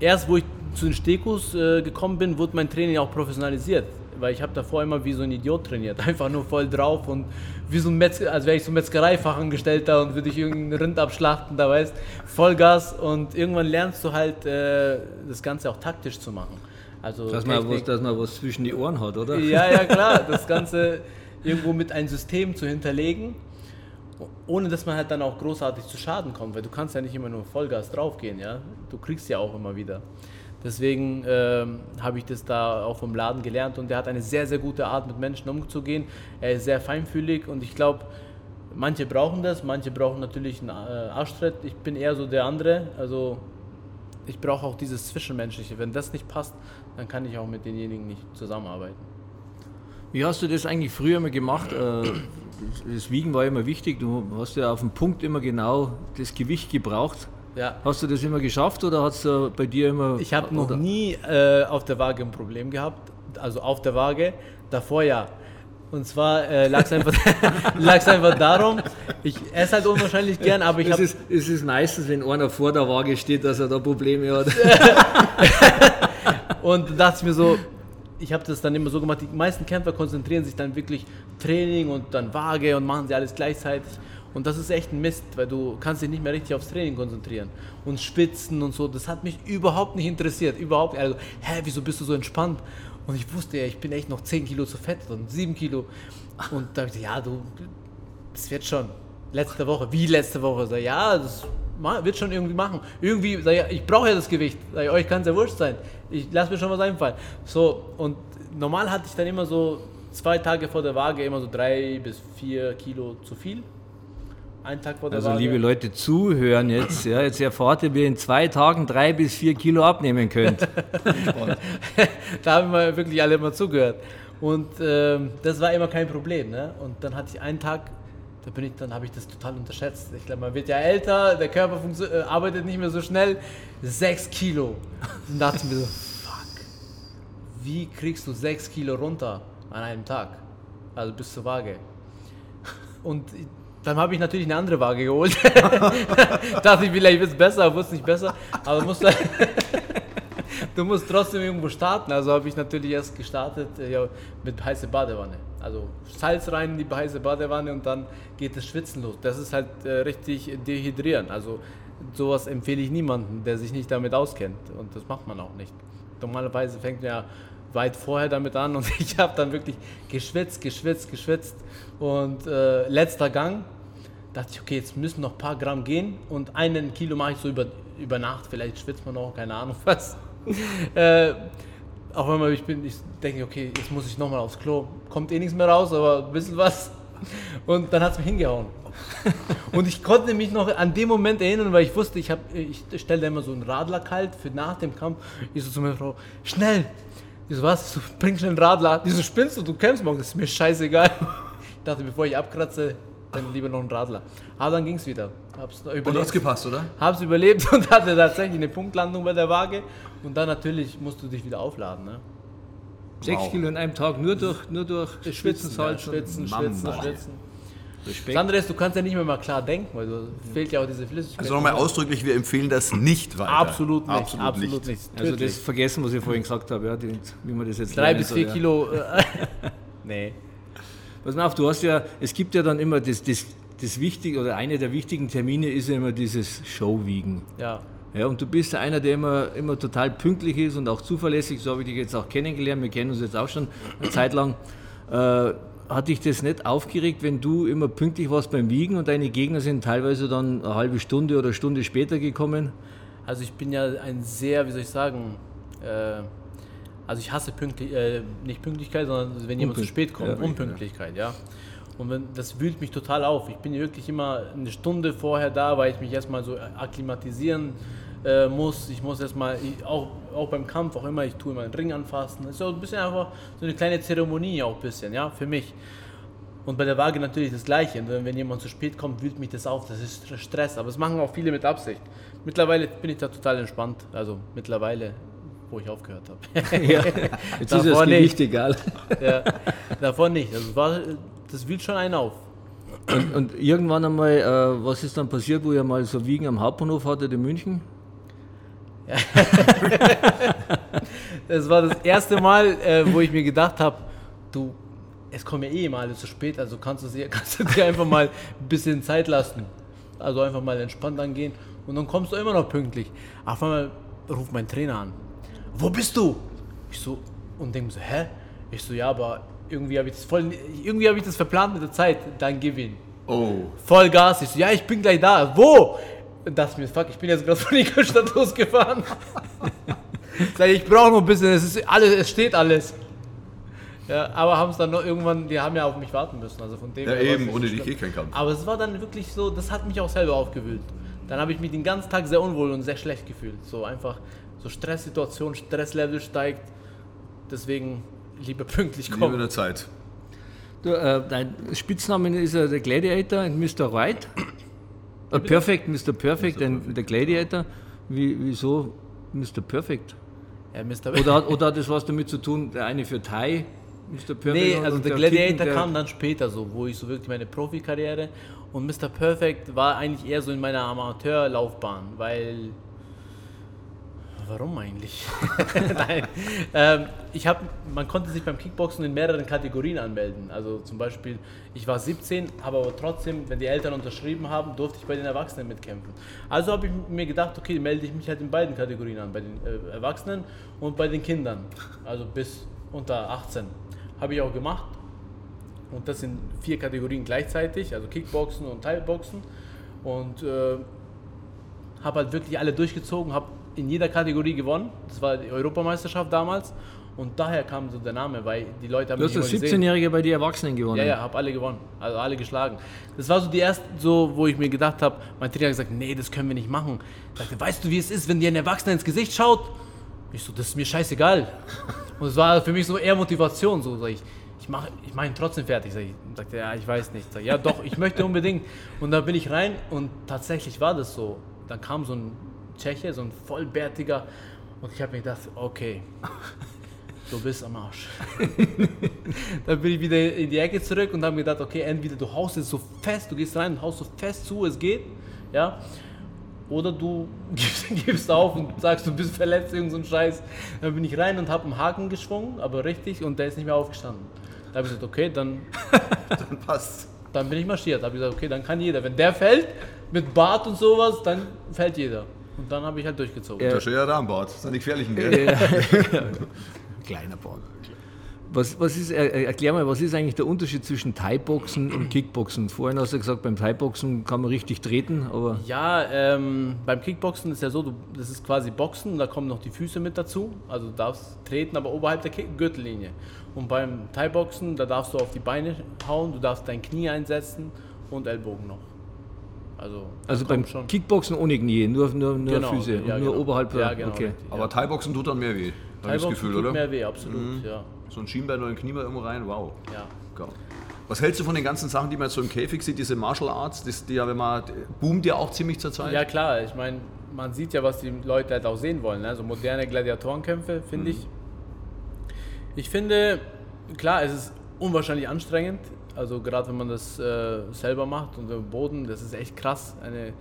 Erst wo ich zu den Stekos äh, gekommen bin, wurde mein Training auch professionalisiert. Weil ich habe davor immer wie so ein Idiot trainiert. Einfach nur voll drauf und wie so ein Metzger, als wäre ich so ein Metzgereifachangestellter und würde ich irgendeinen Rind abschlachten, da weißt Vollgas und irgendwann lernst du halt äh, das Ganze auch taktisch zu machen. Also Dass man, was, dass man was zwischen die Ohren hat, oder? ja, ja, klar. Das Ganze irgendwo mit einem System zu hinterlegen, ohne dass man halt dann auch großartig zu Schaden kommt, weil du kannst ja nicht immer nur Vollgas draufgehen, ja. Du kriegst ja auch immer wieder. Deswegen ähm, habe ich das da auch vom Laden gelernt und er hat eine sehr, sehr gute Art, mit Menschen umzugehen. Er ist sehr feinfühlig und ich glaube, manche brauchen das, manche brauchen natürlich einen äh, Arschtritt. Ich bin eher so der andere, also ich brauche auch dieses Zwischenmenschliche. Wenn das nicht passt, dann kann ich auch mit denjenigen nicht zusammenarbeiten. Wie hast du das eigentlich früher immer gemacht? Äh, Das Wiegen war immer wichtig. Du hast ja auf den Punkt immer genau das Gewicht gebraucht. Ja. Hast du das immer geschafft oder hat es äh, bei dir immer. Ich habe noch nie äh, auf der Waage ein Problem gehabt. Also auf der Waage. Davor ja. Und zwar äh, lag es einfach, lag's einfach darum, ich esse halt unwahrscheinlich gern, aber ich Es habe ist, es ist meistens, wenn einer vor der Waage steht, dass er da Probleme hat. Und da dachte ich mir so, ich habe das dann immer so gemacht, die meisten Kämpfer konzentrieren sich dann wirklich Training und dann Waage und machen sie alles gleichzeitig. Und das ist echt ein Mist, weil du kannst dich nicht mehr richtig aufs Training konzentrieren. Und Spitzen und so, das hat mich überhaupt nicht interessiert. Überhaupt, also, hä, wieso bist du so entspannt? Und ich wusste ja, ich bin echt noch 10 Kilo zu fett und 7 Kilo. Und da habe ich ja, du, das wird schon. Letzte Woche, wie letzte Woche? Sag, ja, das wird schon irgendwie machen. Irgendwie, sag ich, ich brauche ja das Gewicht. Sag euch kann es ja wurscht sein. Ich lasse mir schon was einfallen. So, und normal hatte ich dann immer so zwei Tage vor der Waage immer so drei bis vier Kilo zu viel. Ein Tag vor der Also, Waage. liebe Leute, zuhören jetzt. Ja, jetzt erfahrt ihr, wie ihr in zwei Tagen drei bis vier Kilo abnehmen könnt. da haben wir wirklich alle immer zugehört. Und ähm, das war immer kein Problem. Ne? Und dann hatte ich einen Tag, da bin ich, dann habe ich das total unterschätzt. Ich glaube, man wird ja älter, der Körper äh, arbeitet nicht mehr so schnell. Sechs Kilo. Und dachte ich mir so, fuck, wie kriegst du sechs Kilo runter an einem Tag? Also bis zur Waage. Und dann habe ich natürlich eine andere Waage geholt. dachte ich, vielleicht wird es besser, wurde es nicht besser. Aber musste du musst trotzdem irgendwo starten. Also habe ich natürlich erst gestartet äh, ja, mit heiße Badewanne. Also Salz rein in die heiße Badewanne und dann geht das Schwitzen los. Das ist halt äh, richtig dehydrieren. Also sowas empfehle ich niemandem, der sich nicht damit auskennt. Und das macht man auch nicht. Normalerweise fängt man ja weit vorher damit an und ich habe dann wirklich geschwitzt, geschwitzt, geschwitzt. Und äh, letzter Gang dachte ich, okay, jetzt müssen noch ein paar Gramm gehen und einen Kilo mache ich so über, über Nacht. Vielleicht schwitzt man noch, keine Ahnung was. äh, auch wenn man, ich bin, ich denke, okay, jetzt muss ich nochmal aufs Klo. Kommt eh nichts mehr raus, aber ein bisschen was. Und dann hat es mich hingehauen. Und ich konnte mich noch an den Moment erinnern, weil ich wusste, ich, hab, ich stelle immer so einen Radler kalt für nach dem Kampf. Ich so zu meiner Frau, schnell! Ich so, was? Du bring schnell einen Radler. Die so, spinnst du, du kämpfst morgen, das ist mir scheißegal. Ich dachte, bevor ich abkratze, dann lieber noch einen Radler. Aber dann ging es wieder. Hab's noch Und überlebt. hat's gepasst, oder? Hab's überlebt und hatte tatsächlich eine Punktlandung bei der Waage. Und dann natürlich musst du dich wieder aufladen. Ne? Sechs Wow. Kilo in einem Tag nur durch, nur durch Schwitzen, Salz. ja, schwitzen, schwitzen, schwitzen. Respekt. Ist, du kannst ja nicht mehr mal klar denken, weil du fehlt ja auch diese Flüssigkeit. Also nochmal ausdrücklich, wir empfehlen das nicht weiter. Absolut nicht. Absolut, Absolut, nicht. nicht. Also das vergessen, was ich vorhin gesagt habe, ja, die, wie man das jetzt Drei bis soll, vier ja. Kilo. Äh, nee. Pass mal auf, du hast ja, es gibt ja dann immer das, das, das Wichtige, oder eine der wichtigen Termine ist ja immer dieses Showwiegen. Ja. Ja, und du bist ja einer, der immer, immer total pünktlich ist und auch zuverlässig, so habe ich dich jetzt auch kennengelernt, wir kennen uns jetzt auch schon eine Zeit lang. Äh, hat dich das nicht aufgeregt, wenn du immer pünktlich warst beim Wiegen und deine Gegner sind teilweise dann eine halbe Stunde oder Stunde später gekommen? Also ich bin ja ein sehr, wie soll ich sagen, äh, Also ich hasse Pünktlich, äh, nicht Pünktlichkeit, sondern wenn jemand zu spät kommt. ja. Unpünktlichkeit, ja. Und wenn, das wühlt mich total auf. Ich bin wirklich immer eine Stunde vorher da, weil ich mich erstmal so akklimatisieren äh, muss. Ich muss erstmal, auch, auch beim Kampf, auch immer, ich tue immer den Ring anfassen. Das ist so ein bisschen einfach so eine kleine Zeremonie auch ein bisschen, ja, für mich. Und bei der Waage natürlich das Gleiche. Und wenn jemand zu spät kommt, wühlt mich das auf. Das ist Stress. Aber das machen auch viele mit Absicht. Mittlerweile bin ich da total entspannt. Also mittlerweile, wo ich aufgehört habe. ja. Jetzt ist Davor das nicht. Gewicht egal. ja, davon nicht. Also war, das wühlt schon einen auf. Und, und irgendwann einmal, äh, was ist dann passiert, wo ihr mal so Wiegen am Hauptbahnhof hattet in München? Das war das erste Mal, äh, wo ich mir gedacht habe, du, es kommen ja eh immer alle zu spät, also kannst du, dir- kannst du dir einfach mal ein bisschen Zeit lassen. Also einfach mal entspannt angehen und dann kommst du immer noch pünktlich. Auf einmal ruft mein Trainer an. Wo bist du? Ich so, und denke so, hä? Ich so, ja, aber irgendwie habe ich das voll, irgendwie habe ich das verplant mit der Zeit, dann gewinn. Oh. Voll Gas. Ich so, ja, ich bin gleich da. Wo? Dachte mir, fuck, ich bin jetzt gerade von Ingolstadt losgefahren. Ich, ich brauche noch ein bisschen, es ist alles, es steht alles. Ja, aber haben es dann noch irgendwann, die haben ja auf mich warten müssen. Also von dem Ja, eben, ohne dich eh kein Kampf. Aber es war dann wirklich so, das hat mich auch selber aufgewühlt. Dann habe ich mich den ganzen Tag sehr unwohl und sehr schlecht gefühlt. So einfach, so Stresssituation, Stresslevel steigt. Deswegen lieber pünktlich kommen. der Zeit. Du, äh, dein Spitzname ist ja der Gladiator und Mr. Right. Äh, Perfect, Mr. Perfect, ein, der Gladiator. Wie, wieso Mr. Perfect? Ja, Mr. Oder, hat- oder hat das was damit zu tun, der eine für Thai, Mr. Perfect? Nee, also der Kicken, Gladiator der- kam dann später so, wo ich so wirklich meine Profikarriere und Mr. Perfect war eigentlich eher so in meiner Amateurlaufbahn, weil warum eigentlich? Nein, ähm, ich habe, man konnte sich beim Kickboxen in mehreren Kategorien anmelden. Also zum Beispiel, ich war 17, habe aber trotzdem, wenn die Eltern unterschrieben haben, durfte ich bei den Erwachsenen mitkämpfen. Also habe ich mir gedacht, okay, melde ich mich halt in beiden Kategorien an, bei den äh, Erwachsenen und bei den Kindern, also bis unter 18. Habe ich auch gemacht. Und das sind vier Kategorien gleichzeitig, also Kickboxen und Thai-Boxen. Und äh, habe halt wirklich alle durchgezogen, habe in jeder Kategorie gewonnen. Das war die Europameisterschaft damals. Und daher kam so der Name, weil die Leute haben Du hast gesehen. 17-Jähriger bei den Erwachsenen gewonnen. Ja, ja, habe alle gewonnen. Also alle geschlagen. Das war so die erste, so, wo ich mir gedacht habe, mein Trainer hat gesagt, nee, das können wir nicht machen. Ich sagte, weißt du, wie es ist, wenn dir ein Erwachsener ins Gesicht schaut? Ich so, das ist mir scheißegal. Und es war für mich so eher Motivation. So, sag ich, ich mache ich mach ihn trotzdem fertig. Sag ich, sagte, ja, ich weiß nicht. Sag, ja, doch, ich möchte unbedingt. Und da bin ich rein und tatsächlich war das so. Dann kam so ein Tscheche, so ein vollbärtiger. Und ich habe mir gedacht, okay, du bist am Arsch. Dann bin ich wieder in die Ecke zurück und habe mir gedacht, okay, entweder du haust es so fest, du gehst rein und haust so fest zu, es geht, ja, oder du gibst, gibst auf und sagst, du bist verletzt, irgend so ein Scheiß. Dann bin ich rein und habe einen Haken geschwungen, aber richtig, und der ist nicht mehr aufgestanden. Da habe ich gesagt, okay, dann, Dann passt. dann bin ich marschiert. habe ich gesagt, okay, dann kann jeder. Wenn der fällt, mit Bart und sowas, dann fällt jeder. Und dann habe ich halt durchgezogen. Der schöne Darmbart. Das sind die gefährlichen, gell? Kleiner Ball. Was, was ist, erklär mal, was ist eigentlich der Unterschied zwischen Thai-Boxen und Kickboxen? Vorhin hast du gesagt, beim Thai-Boxen kann man richtig treten, aber Ja, ähm, beim Kickboxen ist ja so, du, das ist quasi Boxen, da kommen noch die Füße mit dazu. Also du darfst treten, aber oberhalb der Kick Gürtellinie. Und beim Thai-Boxen, da darfst du auf die Beine hauen, du darfst dein Knie einsetzen und Ellbogen noch. Also, also beim schon. Kickboxen ohne Knie, nur, nur, nur Genau, Füße, ja, und nur genau. oberhalb Ja, der, genau, okay. richtig. Aber Thai-Boxen tut dann mehr weh. Habe ich das Gefühl, tut oder? mehr weh, absolut, ja. So ein Schienbein oder ein Knie mal irgendwo rein, wow. ja. Geil. Was hältst du von den ganzen Sachen, die man jetzt so im Käfig sieht, diese Martial Arts, das, die ja, wenn man, boomt ja auch ziemlich zur Zeit? Ja klar, ich meine, man sieht ja, was die Leute halt auch sehen wollen. Ne? Also moderne Gladiatorenkämpfe, finde ich. Ich finde, klar, es ist unwahrscheinlich anstrengend. Also gerade wenn man das äh, selber macht und am Boden, das ist echt krass. Eine,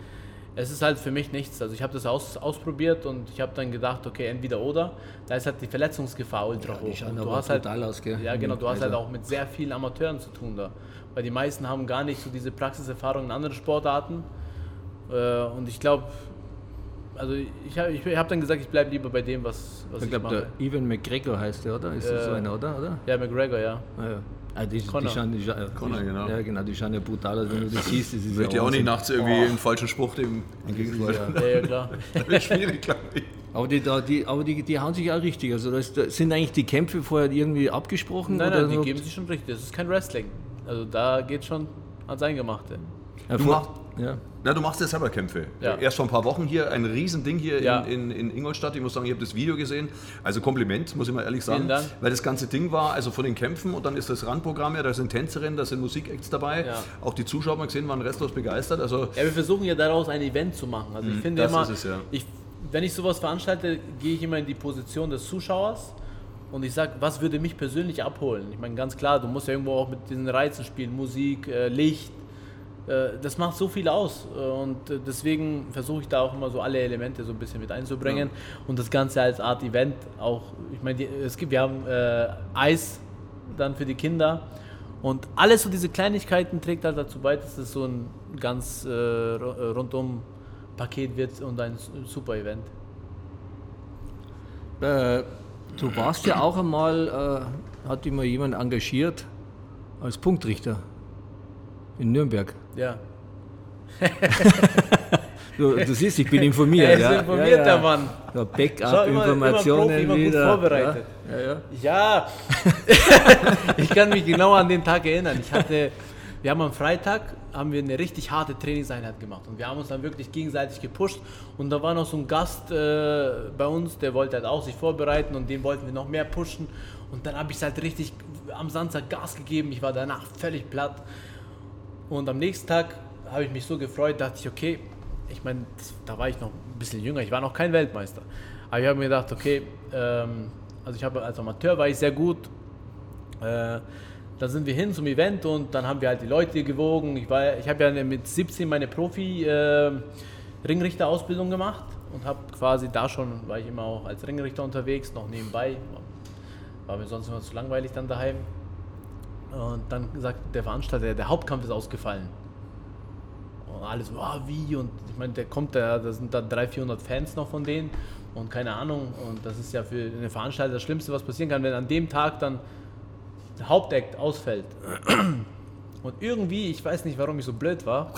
es ist halt für mich nichts. Also ich habe das aus, ausprobiert und ich habe dann gedacht, okay, entweder oder. Da ist halt die Verletzungsgefahr ultra die hoch. Und du hast halt, aus? Ja genau, du hast Also- halt auch mit sehr vielen Amateuren zu tun da. Weil die meisten haben gar nicht so diese Praxiserfahrung in anderen Sportarten. Äh, und ich glaube, also ich habe ich hab dann gesagt, ich bleibe lieber bei dem, was, was Ich ich, glaube, mache. der Evan McGregor heißt der, oder? Ist das Äh, so einer, oder? oder? Ja, McGregor, ja. Ah, ja. Ah, die, die Conor. schauen, die, Conor, die, genau. Ja, genau, die schauen ja brutal aus, wenn du das siehst. Das ist Wird ja auch nicht nachts irgendwie einen falschen Spruch dem entgegenfallen. Ja, ja, klar. Das wird schwierig, glaube ich. Aber, die, die, aber die, die hauen sich auch richtig. Also das, das sind eigentlich die Kämpfe vorher irgendwie abgesprochen? Nein, oder nein, die geben sich schon richtig. Das ist kein Wrestling. Also da geht schon ans Eingemachte. Ja, Du machst- ja. Na, du machst ja selber Kämpfe. Ja. Erst vor ein paar Wochen hier ein Riesending hier Ja. in, in, in Ingolstadt. Ich muss sagen, ich habe das Video gesehen. Also Kompliment, muss ich mal ehrlich sagen. Weil das ganze Ding war, also von den Kämpfen und dann ist das Randprogramm ja, da sind Tänzerinnen, da sind Musikacts dabei. Ja. Auch die Zuschauer haben gesehen, waren restlos begeistert. Also Ja, wir versuchen ja daraus ein Event zu machen. Also ich finde das immer, es, ich, wenn ich sowas veranstalte, gehe ich immer in die Position des Zuschauers und ich sage, was würde mich persönlich abholen? Ich meine, ganz klar, du musst ja irgendwo auch mit diesen Reizen spielen, Musik, äh, Licht. Äh, das macht so viel aus äh, und äh, deswegen versuche ich da auch immer so alle Elemente so ein bisschen mit einzubringen und das Ganze als Art Event auch. Ich meine, es gibt, wir haben äh, Eis dann für die Kinder und alles so diese Kleinigkeiten trägt halt dazu bei, dass es so ein ganz äh, ru- rundum Paket wird und ein super Event. Äh, du warst ja auch einmal, hat mal jemand engagiert als Punktrichter in Nürnberg. Ja. Du, du siehst, ich bin informiert. Er ist ja. informiert, ja, der Mann. Ja, Schau, immer- immer Backup-Informationen Profi, immer gut wieder. vorbereitet. Ja, ja, ja. Ja, ich kann mich genau an den Tag erinnern. Ich hatte, wir haben am Freitag haben wir eine richtig harte Trainingseinheit gemacht und wir haben uns dann wirklich gegenseitig gepusht und da war noch so ein Gast äh, bei uns, der wollte halt auch sich vorbereiten und den wollten wir noch mehr pushen und dann habe ich halt richtig am Samstag Gas gegeben. Ich war danach völlig platt und am nächsten Tag habe ich mich so gefreut, dachte ich, okay, ich meine, da war ich noch ein bisschen jünger, ich war noch kein Weltmeister. Aber ich habe mir gedacht, okay, ähm, also ich habe als Amateur war ich sehr gut. Äh, dann sind wir hin zum Event und dann haben wir halt die Leute gewogen. Ich, ich habe ja mit 17 meine Profi-Ringrichter-Ausbildung gemacht und habe quasi da schon, war ich immer auch als Ringrichter unterwegs, noch nebenbei. War mir sonst immer zu langweilig dann daheim. Und dann sagt der Veranstalter, der Hauptkampf ist ausgefallen. Und alles, ah, wie? Und ich meine, der kommt da, da sind da 300, 400 Fans noch von denen und keine Ahnung. Und das ist ja für eine Veranstalter das Schlimmste, was passieren kann, wenn an dem Tag dann der Hauptakt ausfällt. Und irgendwie, ich weiß nicht, warum ich so blöd war,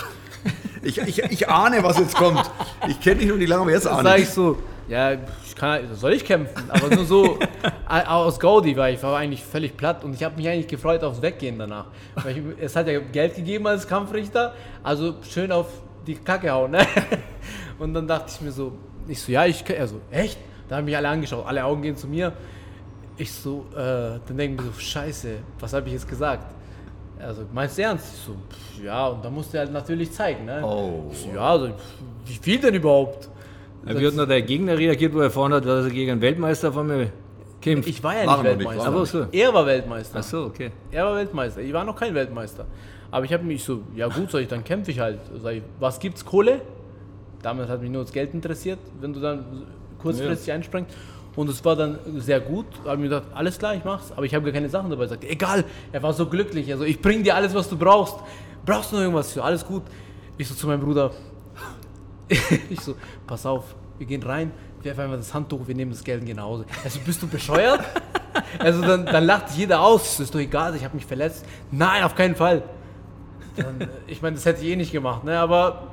ich, ich, ich ahne, was jetzt kommt. Ich kenne dich noch nicht lange, aber jetzt ahne sage ich. ich so, ja, ich kann, soll ich kämpfen? Aber nur so aus Gaudi, weil ich war eigentlich völlig platt und ich habe mich eigentlich gefreut aufs Weggehen danach. Weil ich, es hat ja Geld gegeben als Kampfrichter, also schön auf die Kacke hauen. Ne? Und dann dachte ich mir so, ich so, ja, ich kann, also echt? Da haben mich alle angeschaut, alle Augen gehen zu mir. Ich so, äh, dann denken wir so, scheiße, was habe ich jetzt gesagt? Also, meinst du ernst? Ich so, pff, ja, und dann musste er halt natürlich zeigen, ne? Oh. Ich so, ja, also, pff, wie viel denn überhaupt? Ja, Wie hat noch der Gegner reagiert, wo er erfahren hat, dass er gegen einen Weltmeister von mir kämpft? Ich war ja War nicht er noch nicht, Weltmeister. war er Aber so. Er war Weltmeister. Ach so, okay. Er war Weltmeister. Ich war noch kein Weltmeister. Aber ich habe mich so, ja gut, sag ich, dann kämpfe ich halt. Sag ich, was gibt's? Kohle? Damals hat mich nur das Geld interessiert, wenn du dann kurzfristig einspringst. Und es war dann sehr gut. Da habe ich mir gedacht, alles klar, ich mach's. Aber ich habe gar keine Sachen dabei. Sagt, egal, er war so glücklich. Also ich bring dir alles, was du brauchst. Brauchst du noch irgendwas? So, alles gut. Ich so zu meinem Bruder, ich so, pass auf, wir gehen rein, werfen einfach das Handtuch, wir nehmen das Geld und gehen nach Hause. Also bist du bescheuert? Also dann, dann lacht jeder aus, ist doch egal, ich habe mich verletzt. Nein, auf keinen Fall. Dann, äh, ich meine, das hätte ich eh nicht gemacht, ne? aber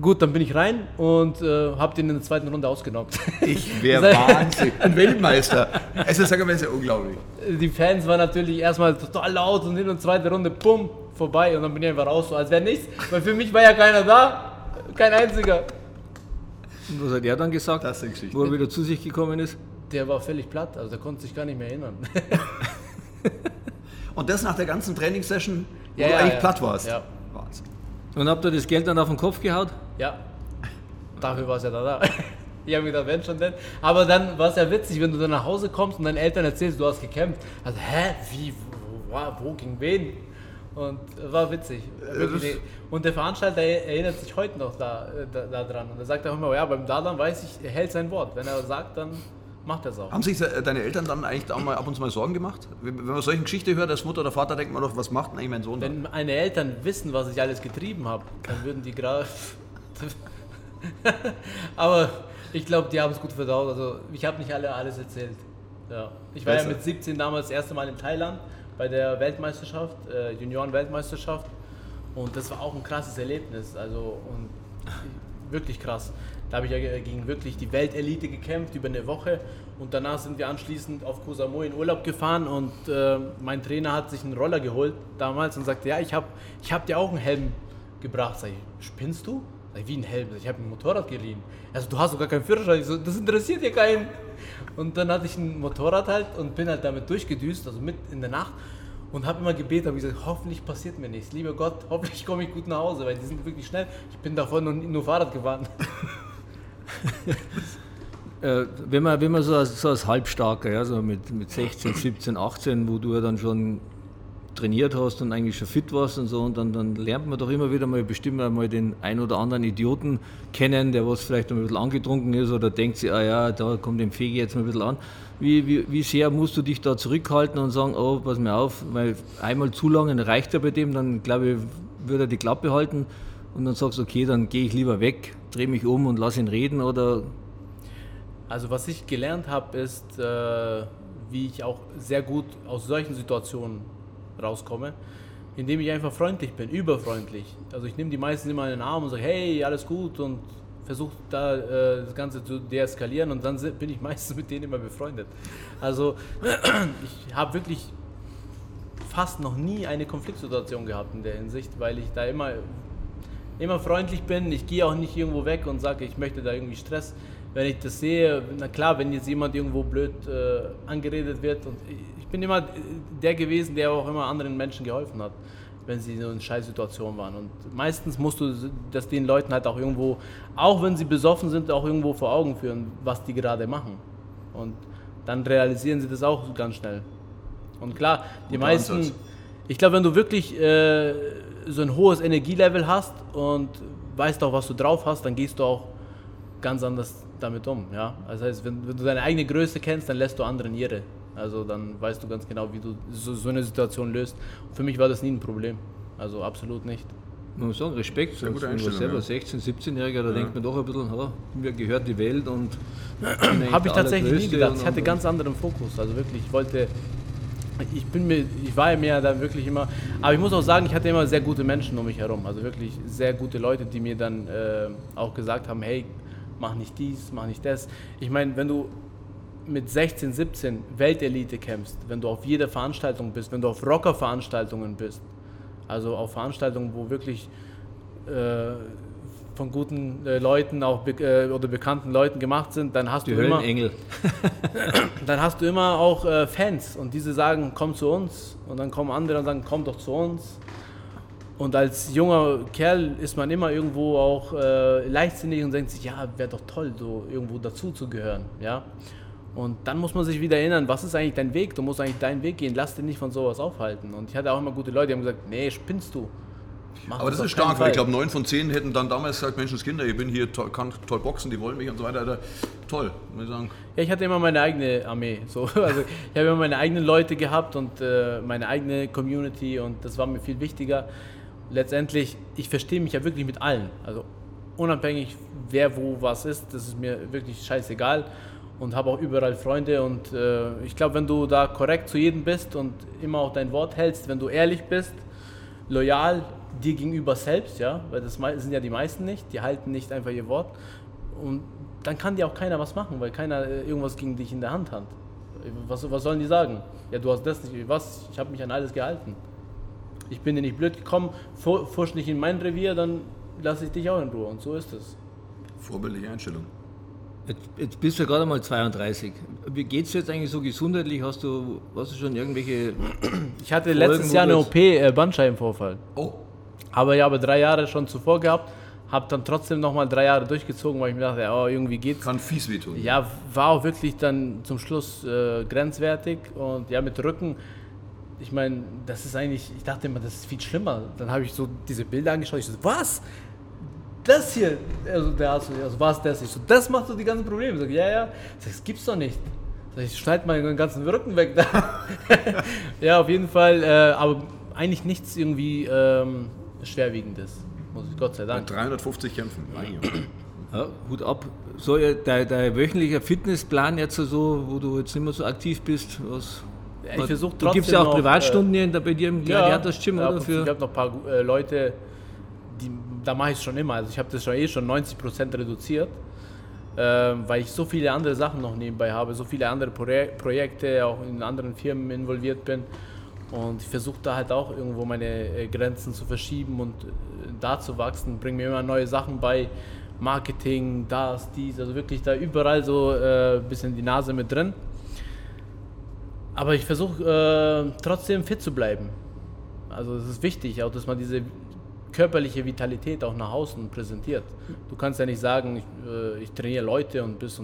gut, dann bin ich rein und äh, habe den in der zweiten Runde ausgenockt. Ich wäre Wahnsinn. Ein Weltmeister. Es ist, sagen wir, es ist ja unglaublich. Die Fans waren natürlich erstmal total laut und in der zweiten Runde, bumm, vorbei und dann bin ich einfach raus, so als wäre nichts, weil für mich war ja keiner da, kein einziger. Und was hat er dann gesagt, Das sind Geschichten. wo er wieder zu sich gekommen ist? Der war völlig platt, also der konnte sich gar nicht mehr erinnern. Und das nach der ganzen Trainingssession, wo Ja, du ja, eigentlich ja. platt warst. Ja. Wahnsinn. Und habt ihr das Geld dann auf den Kopf gehaut? Ja, dafür war es ja da. da. Ich habe mir gedacht, wenn schon denn. Aber dann war es ja witzig, wenn du dann nach Hause kommst und deinen Eltern erzählst, du hast gekämpft. Also, hä, wie, wo, wo, wo gegen wen? Und war witzig. Wirklich. Und der Veranstalter erinnert sich heute noch da, äh, da, da dran. Und er sagt auch immer, ja, beim Dadan weiß ich, er hält sein Wort. Wenn er sagt, dann macht er es auch. Haben sich deine Eltern dann eigentlich auch mal ab und zu mal Sorgen gemacht? Wenn man solche Geschichten hört, als Mutter oder Vater, denkt man doch, was macht denn eigentlich mein Sohn? Wenn meine Eltern wissen, was ich alles getrieben habe, dann würden die gerade. Aber ich glaube, die haben es gut verdaut. Also ich habe nicht alle alles erzählt. Ja. Ich war Besser. ja mit 17 damals das erste Mal in Thailand bei der Weltmeisterschaft, äh, Junioren-Weltmeisterschaft. Und das war auch ein krasses Erlebnis. Also und wirklich krass. Da habe ich ja gegen wirklich die Weltelite gekämpft über eine Woche und danach sind wir anschließend auf Koh Samui in Urlaub gefahren und äh, mein Trainer hat sich einen Roller geholt damals und sagte, ja, ich habe ich hab dir auch einen Helm gebracht. Sag ich, spinnst du? Wie ein Helm? Ich habe ein Motorrad geliehen. Also du hast sogar keinen Führerschein. So, das interessiert ja keinen. Und dann hatte ich ein Motorrad halt und bin halt damit durchgedüst, also mit in der Nacht und habe immer gebetet, habe gesagt, hoffentlich passiert mir nichts. Lieber Gott, hoffentlich komme ich gut nach Hause, weil die sind wirklich schnell. Ich bin davon nur, nur Fahrrad gefahren. äh, wenn man, wenn man so als, so als Halbstarker, ja, so mit, mit 16, 17, 18, wo du ja dann schon trainiert hast und eigentlich schon fit warst und so, und dann, dann lernt man doch immer wieder mal bestimmt mal den ein oder anderen Idioten kennen, der was vielleicht ein bisschen angetrunken ist oder denkt sich, ah ja, da kommt dem Fege jetzt mal ein bisschen an. Wie, wie, wie sehr musst du dich da zurückhalten und sagen, oh, pass mir auf, weil einmal zu lange reicht ja bei dem, dann glaube ich, würde er die Klappe halten und dann sagst du, okay, dann gehe ich lieber weg, drehe mich um und lass ihn reden oder also was ich gelernt habe, ist, äh, wie ich auch sehr gut aus solchen Situationen rauskomme, indem ich einfach freundlich bin, überfreundlich. Also ich nehme die meisten immer in den Arm und sage, hey, alles gut und versuche da äh, das Ganze zu deeskalieren und dann bin ich meistens mit denen immer befreundet. Also ich habe wirklich fast noch nie eine Konfliktsituation gehabt in der Hinsicht, weil ich da immer, immer freundlich bin. Ich gehe auch nicht irgendwo weg und sage, ich möchte da irgendwie Stress wenn ich das sehe, na klar, wenn jetzt jemand irgendwo blöd äh, angeredet wird und ich bin immer der gewesen, der auch immer anderen Menschen geholfen hat, wenn sie in Scheißsituation waren. Und meistens musst du das den Leuten halt auch irgendwo, auch wenn sie besoffen sind, auch irgendwo vor Augen führen, was die gerade machen. Und dann realisieren sie das auch ganz schnell. Und klar, die Guter meisten, Ansatz. ich glaube, wenn du wirklich äh, so ein hohes Energielevel hast und weißt auch, was du drauf hast, dann gehst du auch ganz anders damit um. Ja? Das heißt, wenn, wenn, du deine eigene Größe kennst, dann lässt du anderen ihre. Also dann weißt du ganz genau, wie du so, so eine Situation löst. Für mich war das nie ein Problem. Also absolut nicht. Man muss sagen, Respekt, Sehr gute Einstellung, selber ja. 16-, 17-Jähriger, da ja. denkt man doch ein bisschen, ha, mir gehört die Welt und habe ich tatsächlich nie gedacht. Ich hatte ganz anderen Fokus. Also wirklich, ich wollte, ich bin mir, ich war ja mehr da wirklich immer, aber ich muss auch sagen, ich hatte immer sehr gute Menschen um mich herum. Also wirklich sehr gute Leute, die mir dann äh, auch gesagt haben, hey, mach nicht dies, mach nicht das. Ich meine, wenn du mit 16, 17 Weltelite kämpfst, wenn du auf jeder Veranstaltung bist, wenn du auf Rocker-Veranstaltungen bist, also auf Veranstaltungen, wo wirklich äh, von guten äh, Leuten auch be äh, oder bekannten Leuten gemacht sind, dann hast Die du immer Engel. dann hast du immer auch äh, Fans und diese sagen, komm zu uns und dann kommen andere und sagen, komm doch zu uns und als junger Kerl ist man immer irgendwo auch äh, leichtsinnig und denkt sich, ja, wäre doch toll, so irgendwo dazu zu gehören. Ja? Und dann muss man sich wieder erinnern, was ist eigentlich dein Weg? Du musst eigentlich deinen Weg gehen, lass dich nicht von sowas aufhalten. Und ich hatte auch immer gute Leute, die haben gesagt, nee, spinnst du. Mach Aber das ist stark, weil ich glaube, neun von zehn hätten dann damals gesagt, Menschenskinder, ich bin hier, toll, kann toll boxen, die wollen mich und so weiter. Toll, muss ich sagen. Ja, ich hatte immer meine eigene Armee. So. Also ich habe immer meine eigenen Leute gehabt und äh, meine eigene Community und das war mir viel wichtiger letztendlich, ich verstehe mich ja wirklich mit allen. Also unabhängig, wer wo was ist, das ist mir wirklich scheißegal und habe auch überall Freunde und äh, ich glaube, wenn du da korrekt zu jedem bist und immer auch dein Wort hältst, wenn du ehrlich bist, loyal dir gegenüber selbst, ja, weil das sind ja die meisten nicht, die halten nicht einfach ihr Wort und dann kann dir auch keiner was machen, weil keiner äh, irgendwas gegen dich in der Hand hat. Was, was sollen die sagen? Ja, du hast das nicht, was? Ich habe mich an alles gehalten ich bin dir nicht blöd gekommen, fusch nicht in mein Revier, dann lasse ich dich auch in Ruhe. Und so ist es. Vorbildliche Einstellung. Jetzt, jetzt, bist du gerade mal 32. Wie geht es jetzt eigentlich so gesundheitlich? Hast du, hast du schon irgendwelche. Ich hatte Folgen, letztes Jahr eine OP, äh, Bandscheibenvorfall. Oh. Aber ich habe drei Jahre schon zuvor gehabt, habe dann trotzdem nochmal drei Jahre durchgezogen, weil ich mir dachte, oh, irgendwie geht's. Kann fies wehtun. Ja, war auch wirklich dann zum Schluss äh, grenzwertig und ja, mit Rücken ich meine, das ist eigentlich, ich dachte immer, das ist viel schlimmer. Dann habe ich so diese Bilder angeschaut, ich so, was? Das hier, also der Arzt, also was das? Ich so, das macht so die ganzen Probleme. Ich sag, ja, ja, sag, das gibt's doch nicht. Sag, ich schneide meinen ganzen Rücken weg. ja, auf jeden Fall, äh, aber eigentlich nichts irgendwie ähm, Schwerwiegendes, muss ich Gott sei Dank. Bei 350 Kämpfen, ja, Hut ab. So, dein, dein wöchentlicher Fitnessplan jetzt so, wo du jetzt nicht mehr so aktiv bist, was ich versuche trotzdem. Gibt es ja auch noch, Privatstunden äh, bei dir im Gladiators Gym? Ja, oder für? Ich habe noch ein paar äh, Leute, da mache ich es schon immer. Also ich habe das schon eh schon 90% reduziert, äh, weil ich so viele andere Sachen noch nebenbei habe, so viele andere Pro Projekte, auch in anderen Firmen involviert bin. Und ich versuche da halt auch irgendwo meine äh, Grenzen zu verschieben und äh, da zu wachsen, bringe mir immer neue Sachen bei, Marketing, das, dies, also wirklich da überall so ein äh, bisschen die Nase mit drin. Aber ich versuche äh, trotzdem fit zu bleiben. Also es ist wichtig, auch dass man diese körperliche Vitalität auch nach außen präsentiert. Du kannst ja nicht sagen, ich, äh, ich trainiere Leute und bis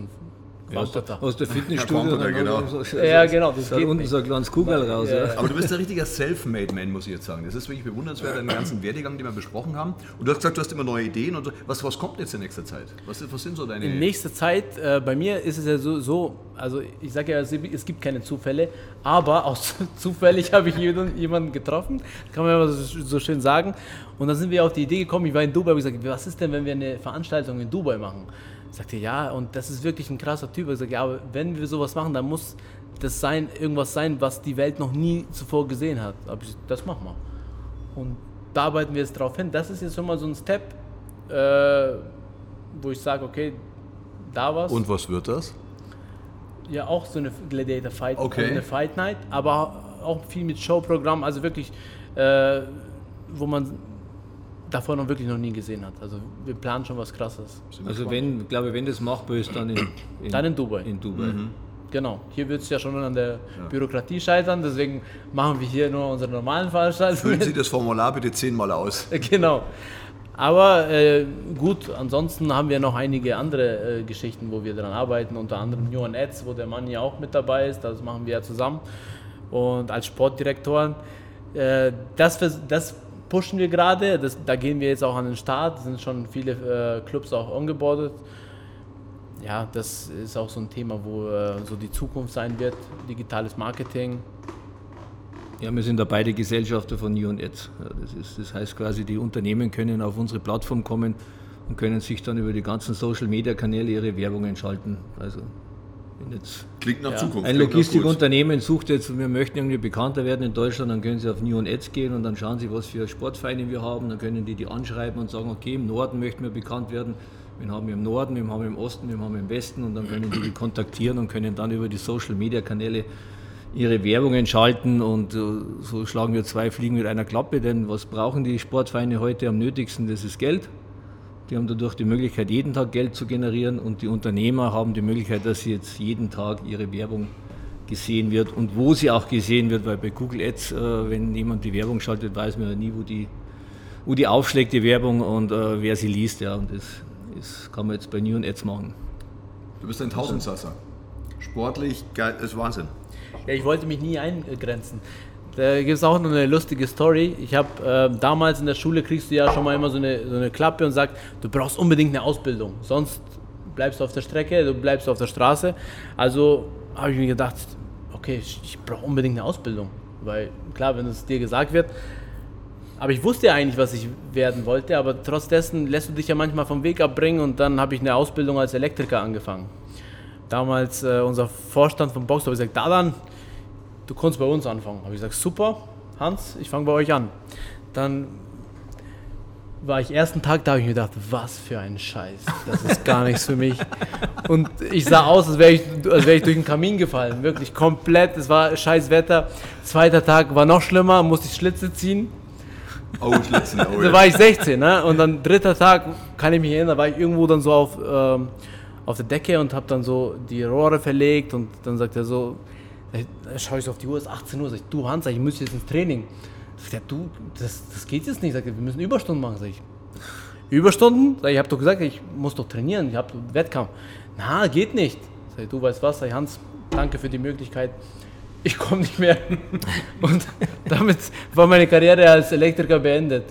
und aus der, aus der Fitnessstudio. Ja, genau. So, ja, genau. Das geht unten nicht. so ein kleines Kugel raus. Ja. Aber du bist ein richtiger Self-Made-Man, muss ich jetzt sagen. Das ist wirklich bewundernswert, deinen ganzen Werdegang, den wir besprochen haben. Und du hast gesagt, du hast immer neue Ideen. Und so. was, was kommt jetzt in nächster Zeit? Was, was sind so deine... In nächster Zeit, äh, bei mir ist es ja so, so also ich sage ja, es gibt keine Zufälle, aber auch zufällig habe ich jemanden getroffen, kann man immer so, so schön sagen. Und dann sind wir auf die Idee gekommen, ich war in Dubai, und gesagt, was ist denn, wenn wir eine Veranstaltung in Dubai machen? Sagte ja, und das ist wirklich ein krasser Typ. Ich sagte, ja, aber wenn wir sowas machen, dann muss das sein, irgendwas sein, was die Welt noch nie zuvor gesehen hat. Aber ich, das machen wir. Und da arbeiten wir jetzt drauf hin. Das ist jetzt schon mal so ein Step, äh, wo ich sage, okay, da was. Und was wird das? Ja, auch so eine Gladiator Fight, okay. eine Fight Night, aber auch viel mit Showprogramm, also wirklich, äh, wo man davor noch wirklich noch nie gesehen hat. Also wir planen schon was Krasses. Also wenn, glaube wenn das machbar ist, dann in, in dann in Dubai. In Dubai. Mhm. Genau, hier wird es ja schon an der ja. Bürokratie scheitern, deswegen machen wir hier nur unsere normalen Veranstaltungen. Füllen Sie das Formular bitte zehnmal aus. Genau. Aber äh, gut, ansonsten haben wir noch einige andere äh, Geschichten, wo wir daran arbeiten, unter anderem New on Ads, wo der Mann ja auch mit dabei ist, das machen wir ja zusammen. Und als Sportdirektoren, äh, das, das pushen wir gerade. Da gehen wir jetzt auch an den Start. Es sind schon viele äh, Clubs auch ongeboardet. Ja, das ist auch so ein Thema, wo äh, so die Zukunft sein wird. Digitales Marketing. Ja, wir sind da beide Gesellschafter von New und Ads. Das, ist, das heißt quasi, die Unternehmen können auf unsere Plattform kommen und können sich dann über die ganzen Social Media Kanäle ihre Werbung entschalten. Also Jetzt Klingt nach ja. Zukunft. Ein Logistikunternehmen sucht jetzt, wir möchten irgendwie bekannter werden in Deutschland, dann können sie auf New Ads gehen und dann schauen sie, was für Sportvereine wir haben, dann können die die anschreiben und sagen, okay, im Norden möchten wir bekannt werden, wir haben im Norden, wir haben im Osten, wir haben im Westen und dann können die die kontaktieren und können dann über die Social Media Kanäle ihre Werbungen schalten und äh, so schlagen wir zwei Fliegen mit einer Klappe, denn was brauchen die Sportvereine heute am nötigsten? Das ist Geld. Die haben dadurch die Möglichkeit, jeden Tag Geld zu generieren und die Unternehmer haben die Möglichkeit, dass sie jetzt jeden Tag ihre Werbung gesehen wird und wo sie auch gesehen wird, weil bei Google Ads, äh, wenn jemand die Werbung schaltet, weiß man ja nie, wo die, wo die aufschlägt, die Werbung und äh, wer sie liest. Ja, und das, das kann man jetzt bei New Ads machen. Du bist ein Tausendsasser. Sportlich, geil, das ist Wahnsinn. Ja, ich wollte mich nie eingrenzen. Da gibt es auch noch eine lustige Story. Ich habe äh, damals in der Schule kriegst du ja schon mal immer so eine, so eine Klappe und sagst, du brauchst unbedingt eine Ausbildung, sonst bleibst du auf der Strecke, du bleibst auf der Straße. Also habe ich mir gedacht, okay, ich, ich brauche unbedingt eine Ausbildung, weil klar, wenn es dir gesagt wird, aber ich wusste ja eigentlich, was ich werden wollte, aber trotz lässt du dich ja manchmal vom Weg abbringen und dann habe ich eine Ausbildung als Elektriker angefangen. Damals äh, unser Vorstand vom Box hat gesagt, da dann du kannst bei uns anfangen. Habe ich gesagt, super, Hans, ich fange bei euch an. Dann war ich ersten Tag da, habe ich mir gedacht, was für ein Scheiß, das ist gar nichts für mich. Und ich sah aus, als wäre ich, wär ich durch den Kamin gefallen, wirklich komplett, es war scheiß Wetter. Zweiter Tag war noch schlimmer, musste ich Schlitze ziehen. Oh, Schlitzen, oh Da war ich 16, ne? und dann dritter Tag, kann ich mich erinnern, war ich irgendwo dann so auf, ähm, auf der Decke und habe dann so die Rohre verlegt und dann sagt er so, schaue ich so auf die Uhr, es ist 18 Uhr, sag ich, du Hans, ich muss jetzt ins Training. Sag ich, du, das, das geht jetzt nicht, sag ich, wir müssen Überstunden machen, sag ich. Überstunden? Sag ich, ich habe doch gesagt, ich muss doch trainieren, ich habe Wettkampf. Na, geht nicht. Sag ich, du weißt was, sag ich, Hans, danke für die Möglichkeit. Ich komme nicht mehr. Und damit war meine Karriere als Elektriker beendet.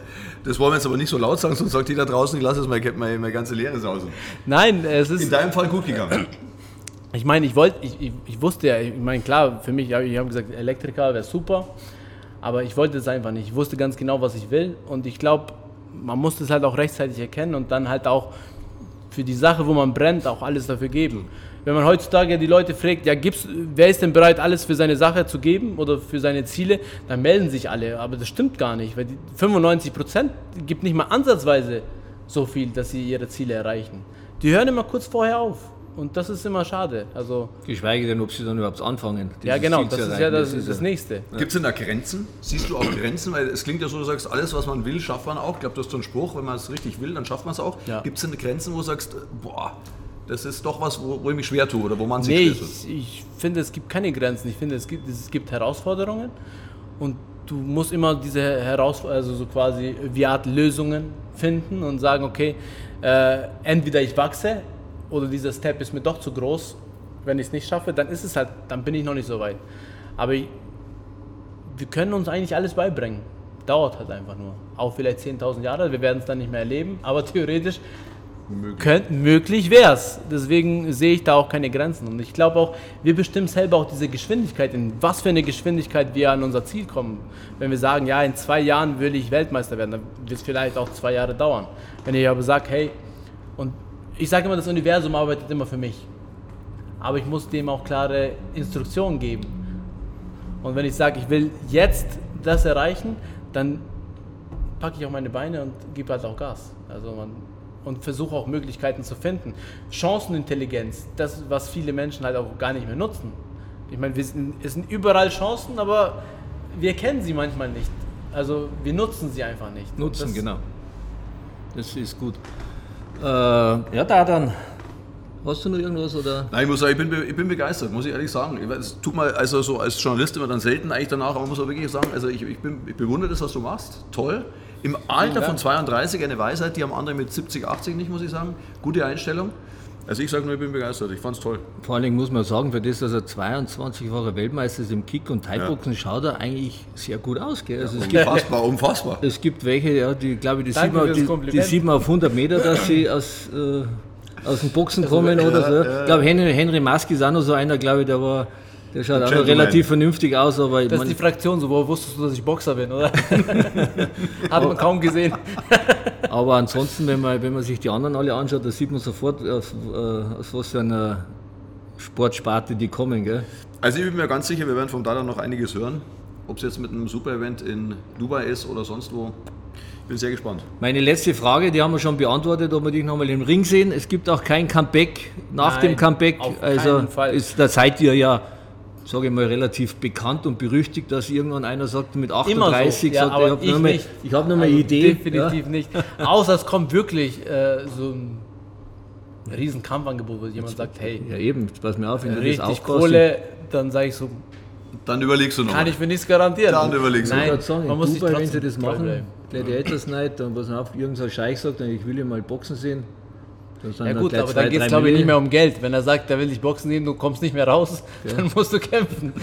Das wollen wir jetzt aber nicht so laut sagen, sonst sagt jeder draußen, ich lasse jetzt meine, meine, meine ganze Lehre sausen. Nein, es ist. In deinem Fall gut gegangen. Ich meine, ich wollte, ich, ich, ich, wusste ja, ich meine, klar, für mich, ich habe gesagt, Elektriker wäre super, aber ich wollte es einfach nicht. Ich wusste ganz genau, was ich will und ich glaube, man muss das halt auch rechtzeitig erkennen und dann halt auch für die Sache, wo man brennt, auch alles dafür geben. Wenn man heutzutage die Leute fragt, ja, gibt's, wer ist denn bereit, alles für seine Sache zu geben oder für seine Ziele, dann melden sich alle. Aber das stimmt gar nicht, weil die 95 Prozent gibt nicht mal ansatzweise so viel, dass sie ihre Ziele erreichen. Die hören immer kurz vorher auf. Und das ist immer schade. Also, Geschweige denn, ob sie dann überhaupt anfangen. ja, genau, Ziel das ist ja das, ist das ja- Nächste. Gibt es denn da Grenzen? Siehst du auch Grenzen? Weil es klingt ja so, du sagst, alles, was man will, schafft man auch. Ich glaube, das ist so ein Spruch, wenn man es richtig will, dann schafft man es auch. Ja. Gibt es denn Grenzen, wo du sagst, boah, das ist doch was, wo, wo ich mich schwer tue oder wo man sich Nee, ich, ich finde, es gibt keine Grenzen. Ich finde, es gibt, es gibt Herausforderungen und du musst immer diese Herausforderungen, also so quasi wie Art Lösungen finden und sagen, okay, äh, entweder ich wachse oder dieser Step ist mir doch zu groß. Wenn ich es nicht schaffe, dann ist es halt, dann bin ich noch nicht so weit. Aber ich, wir können uns eigentlich alles beibringen. Dauert halt einfach nur. Auch vielleicht 10.000 Jahre, wir werden es dann nicht mehr erleben, aber theoretisch Könnt, möglich wäre es. Deswegen sehe ich da auch keine Grenzen. Und ich glaube auch, wir bestimmen selber auch diese Geschwindigkeit, in was für eine Geschwindigkeit wir an unser Ziel kommen. Wenn wir sagen, ja, in zwei Jahren will ich Weltmeister werden, dann wird es vielleicht auch zwei Jahre dauern. Wenn ich aber sage, hey, und ich sage immer, das Universum arbeitet immer für mich. Aber ich muss dem auch klare Instruktionen geben. Und wenn ich sage, ich will jetzt das erreichen, dann packe ich auch meine Beine und gebe halt auch Gas. Also man, und versuche auch Möglichkeiten zu finden. Chancenintelligenz, das, was viele Menschen halt auch gar nicht mehr nutzen. Ich meine, wir sind, es sind überall Chancen, aber wir kennen sie manchmal nicht. Also wir nutzen sie einfach nicht. Nutzen, das, genau. Das ist gut. Äh, ja, da dann. Hast du noch irgendwas oder? Nein, ich muss sagen, ich bin, ich bin begeistert, muss ich ehrlich sagen. Es tut mir also so als Journalist immer dann selten eigentlich danach, aber man muss auch wirklich sagen, also ich, ich, bin, ich bewundere das, was du machst. Toll. Im Alter von Dank. 32 eine Weisheit, die haben andere mit 70, 80 nicht, muss ich sagen. Gute Einstellung. Also ich sage nur, ich bin begeistert. Ich fand's toll. Vor allen Dingen muss man sagen, für das, dass er 22-fache Weltmeister ist im Kick- und Thai-Boxen, schaut er eigentlich sehr gut aus. Gell? Also es, gibt, Unfassbar, unfassbar. es gibt welche, ja, die glaube ich, die, sieht man, die, die sieht man auf 100 Meter, dass sie aus, äh, aus dem Boxen kommen oder so. Ich glaube, Henry, Henry Mask ist auch noch so einer, glaube ich, der war. Der schaut auch relativ vernünftig aus, aber ich Das ist die Fraktion so, woher wusstest du, dass ich Boxer bin, oder? Hat man kaum gesehen. Aber ansonsten, wenn man, wenn man sich die anderen alle anschaut, da sieht man sofort, aus, äh, aus was für einer Sportsparte die kommen. Gell? Also ich bin mir ganz sicher, wir werden vom Dada noch einiges hören. Ob es jetzt mit einem Super-Event in Dubai ist oder sonst wo. Ich bin sehr gespannt. Meine letzte Frage, die haben wir schon beantwortet, ob wir dich nochmal im Ring sehen. Es gibt auch kein Comeback nach Nein, dem Comeback. auf also keinen Fall. Ist, da seid ihr ja, sage ich mal, relativ bekannt und berüchtigt, dass irgendwann einer sagt, mit Immer 38 so. Ja, sagt, ich habe ich ich hab nur mal eine Also Idee. Definitiv nicht. Außer es kommt wirklich äh, so ein riesen Kampfangebot, wo jemand sagt, hey, Ja. ja, eben, pass mir auf, wenn du das richtig aufbaust. Kohle, dann sage ich so, Dann überlegst du noch. kann ich mir nichts garantieren. Dann überlegst du. Ich Nein, wollte sagen, man muss sich Dubai, wenn sie das machen, bleiben. Gladiators Night, dann pass auf, irgendein Scheich sagt, ich will ja mal Boxen sehen. Ja gut, aber zwei, dann geht es glaube ich nicht mehr um Geld. Wenn er sagt, er will dich boxen sehen, du kommst nicht mehr raus, dann musst du kämpfen.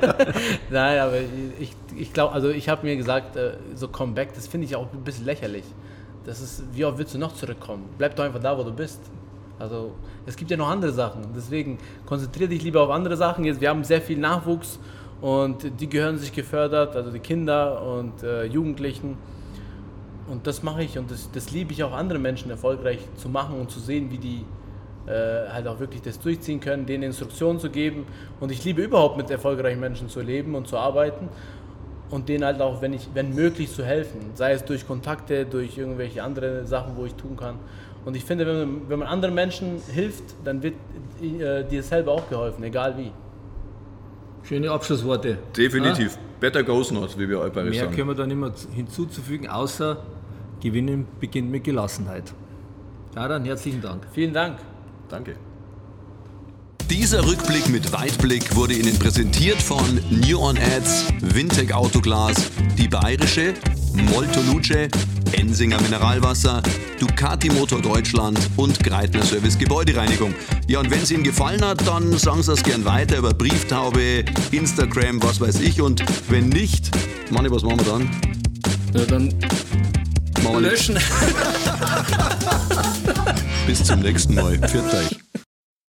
Nein, aber ich, ich glaube, also ich habe mir gesagt, äh, so Comeback, das finde ich auch ein bisschen lächerlich. Das ist, wie oft willst du noch zurückkommen? Bleib doch einfach da, wo du bist. Also es gibt ja noch andere Sachen. Deswegen konzentriere dich lieber auf andere Sachen. Jetzt, wir haben sehr viel Nachwuchs und die gehören sich gefördert, also die Kinder und äh, Jugendlichen. Und das mache ich und das, das liebe ich auch, andere Menschen erfolgreich zu machen und zu sehen, wie die äh, halt auch wirklich das durchziehen können, denen Instruktionen zu geben. Und ich liebe überhaupt mit erfolgreichen Menschen zu leben und zu arbeiten und denen halt auch, wenn, ich, wenn möglich, zu helfen. Sei es durch Kontakte, durch irgendwelche andere Sachen, wo ich tun kann. Und ich finde, wenn man, wenn man anderen Menschen hilft, dann wird äh, dir selber auch geholfen, egal wie. Schöne Abschlussworte. Definitiv. Better goes not, wie wir Alperisch Mehr sagen. können wir da nicht mehr hinzuzufügen, außer Gewinnen beginnt mit Gelassenheit. Ja, dann herzlichen Dank. Vielen Dank. Danke. Dieser Rückblick mit Weitblick wurde Ihnen präsentiert von New On Ads, Wintec Autoglas, die Bayerische, Molto Luce, Ensinger Mineralwasser, Ducati Motor Deutschland und Greitner Service Gebäudereinigung. Ja, und wenn es Ihnen gefallen hat, dann sagen Sie das gern weiter über Brieftaube, Instagram, was weiß ich. Und wenn nicht, Manni, was machen wir dann? Ja, dann Wir löschen. Bis zum nächsten Mal. Pfiat euch.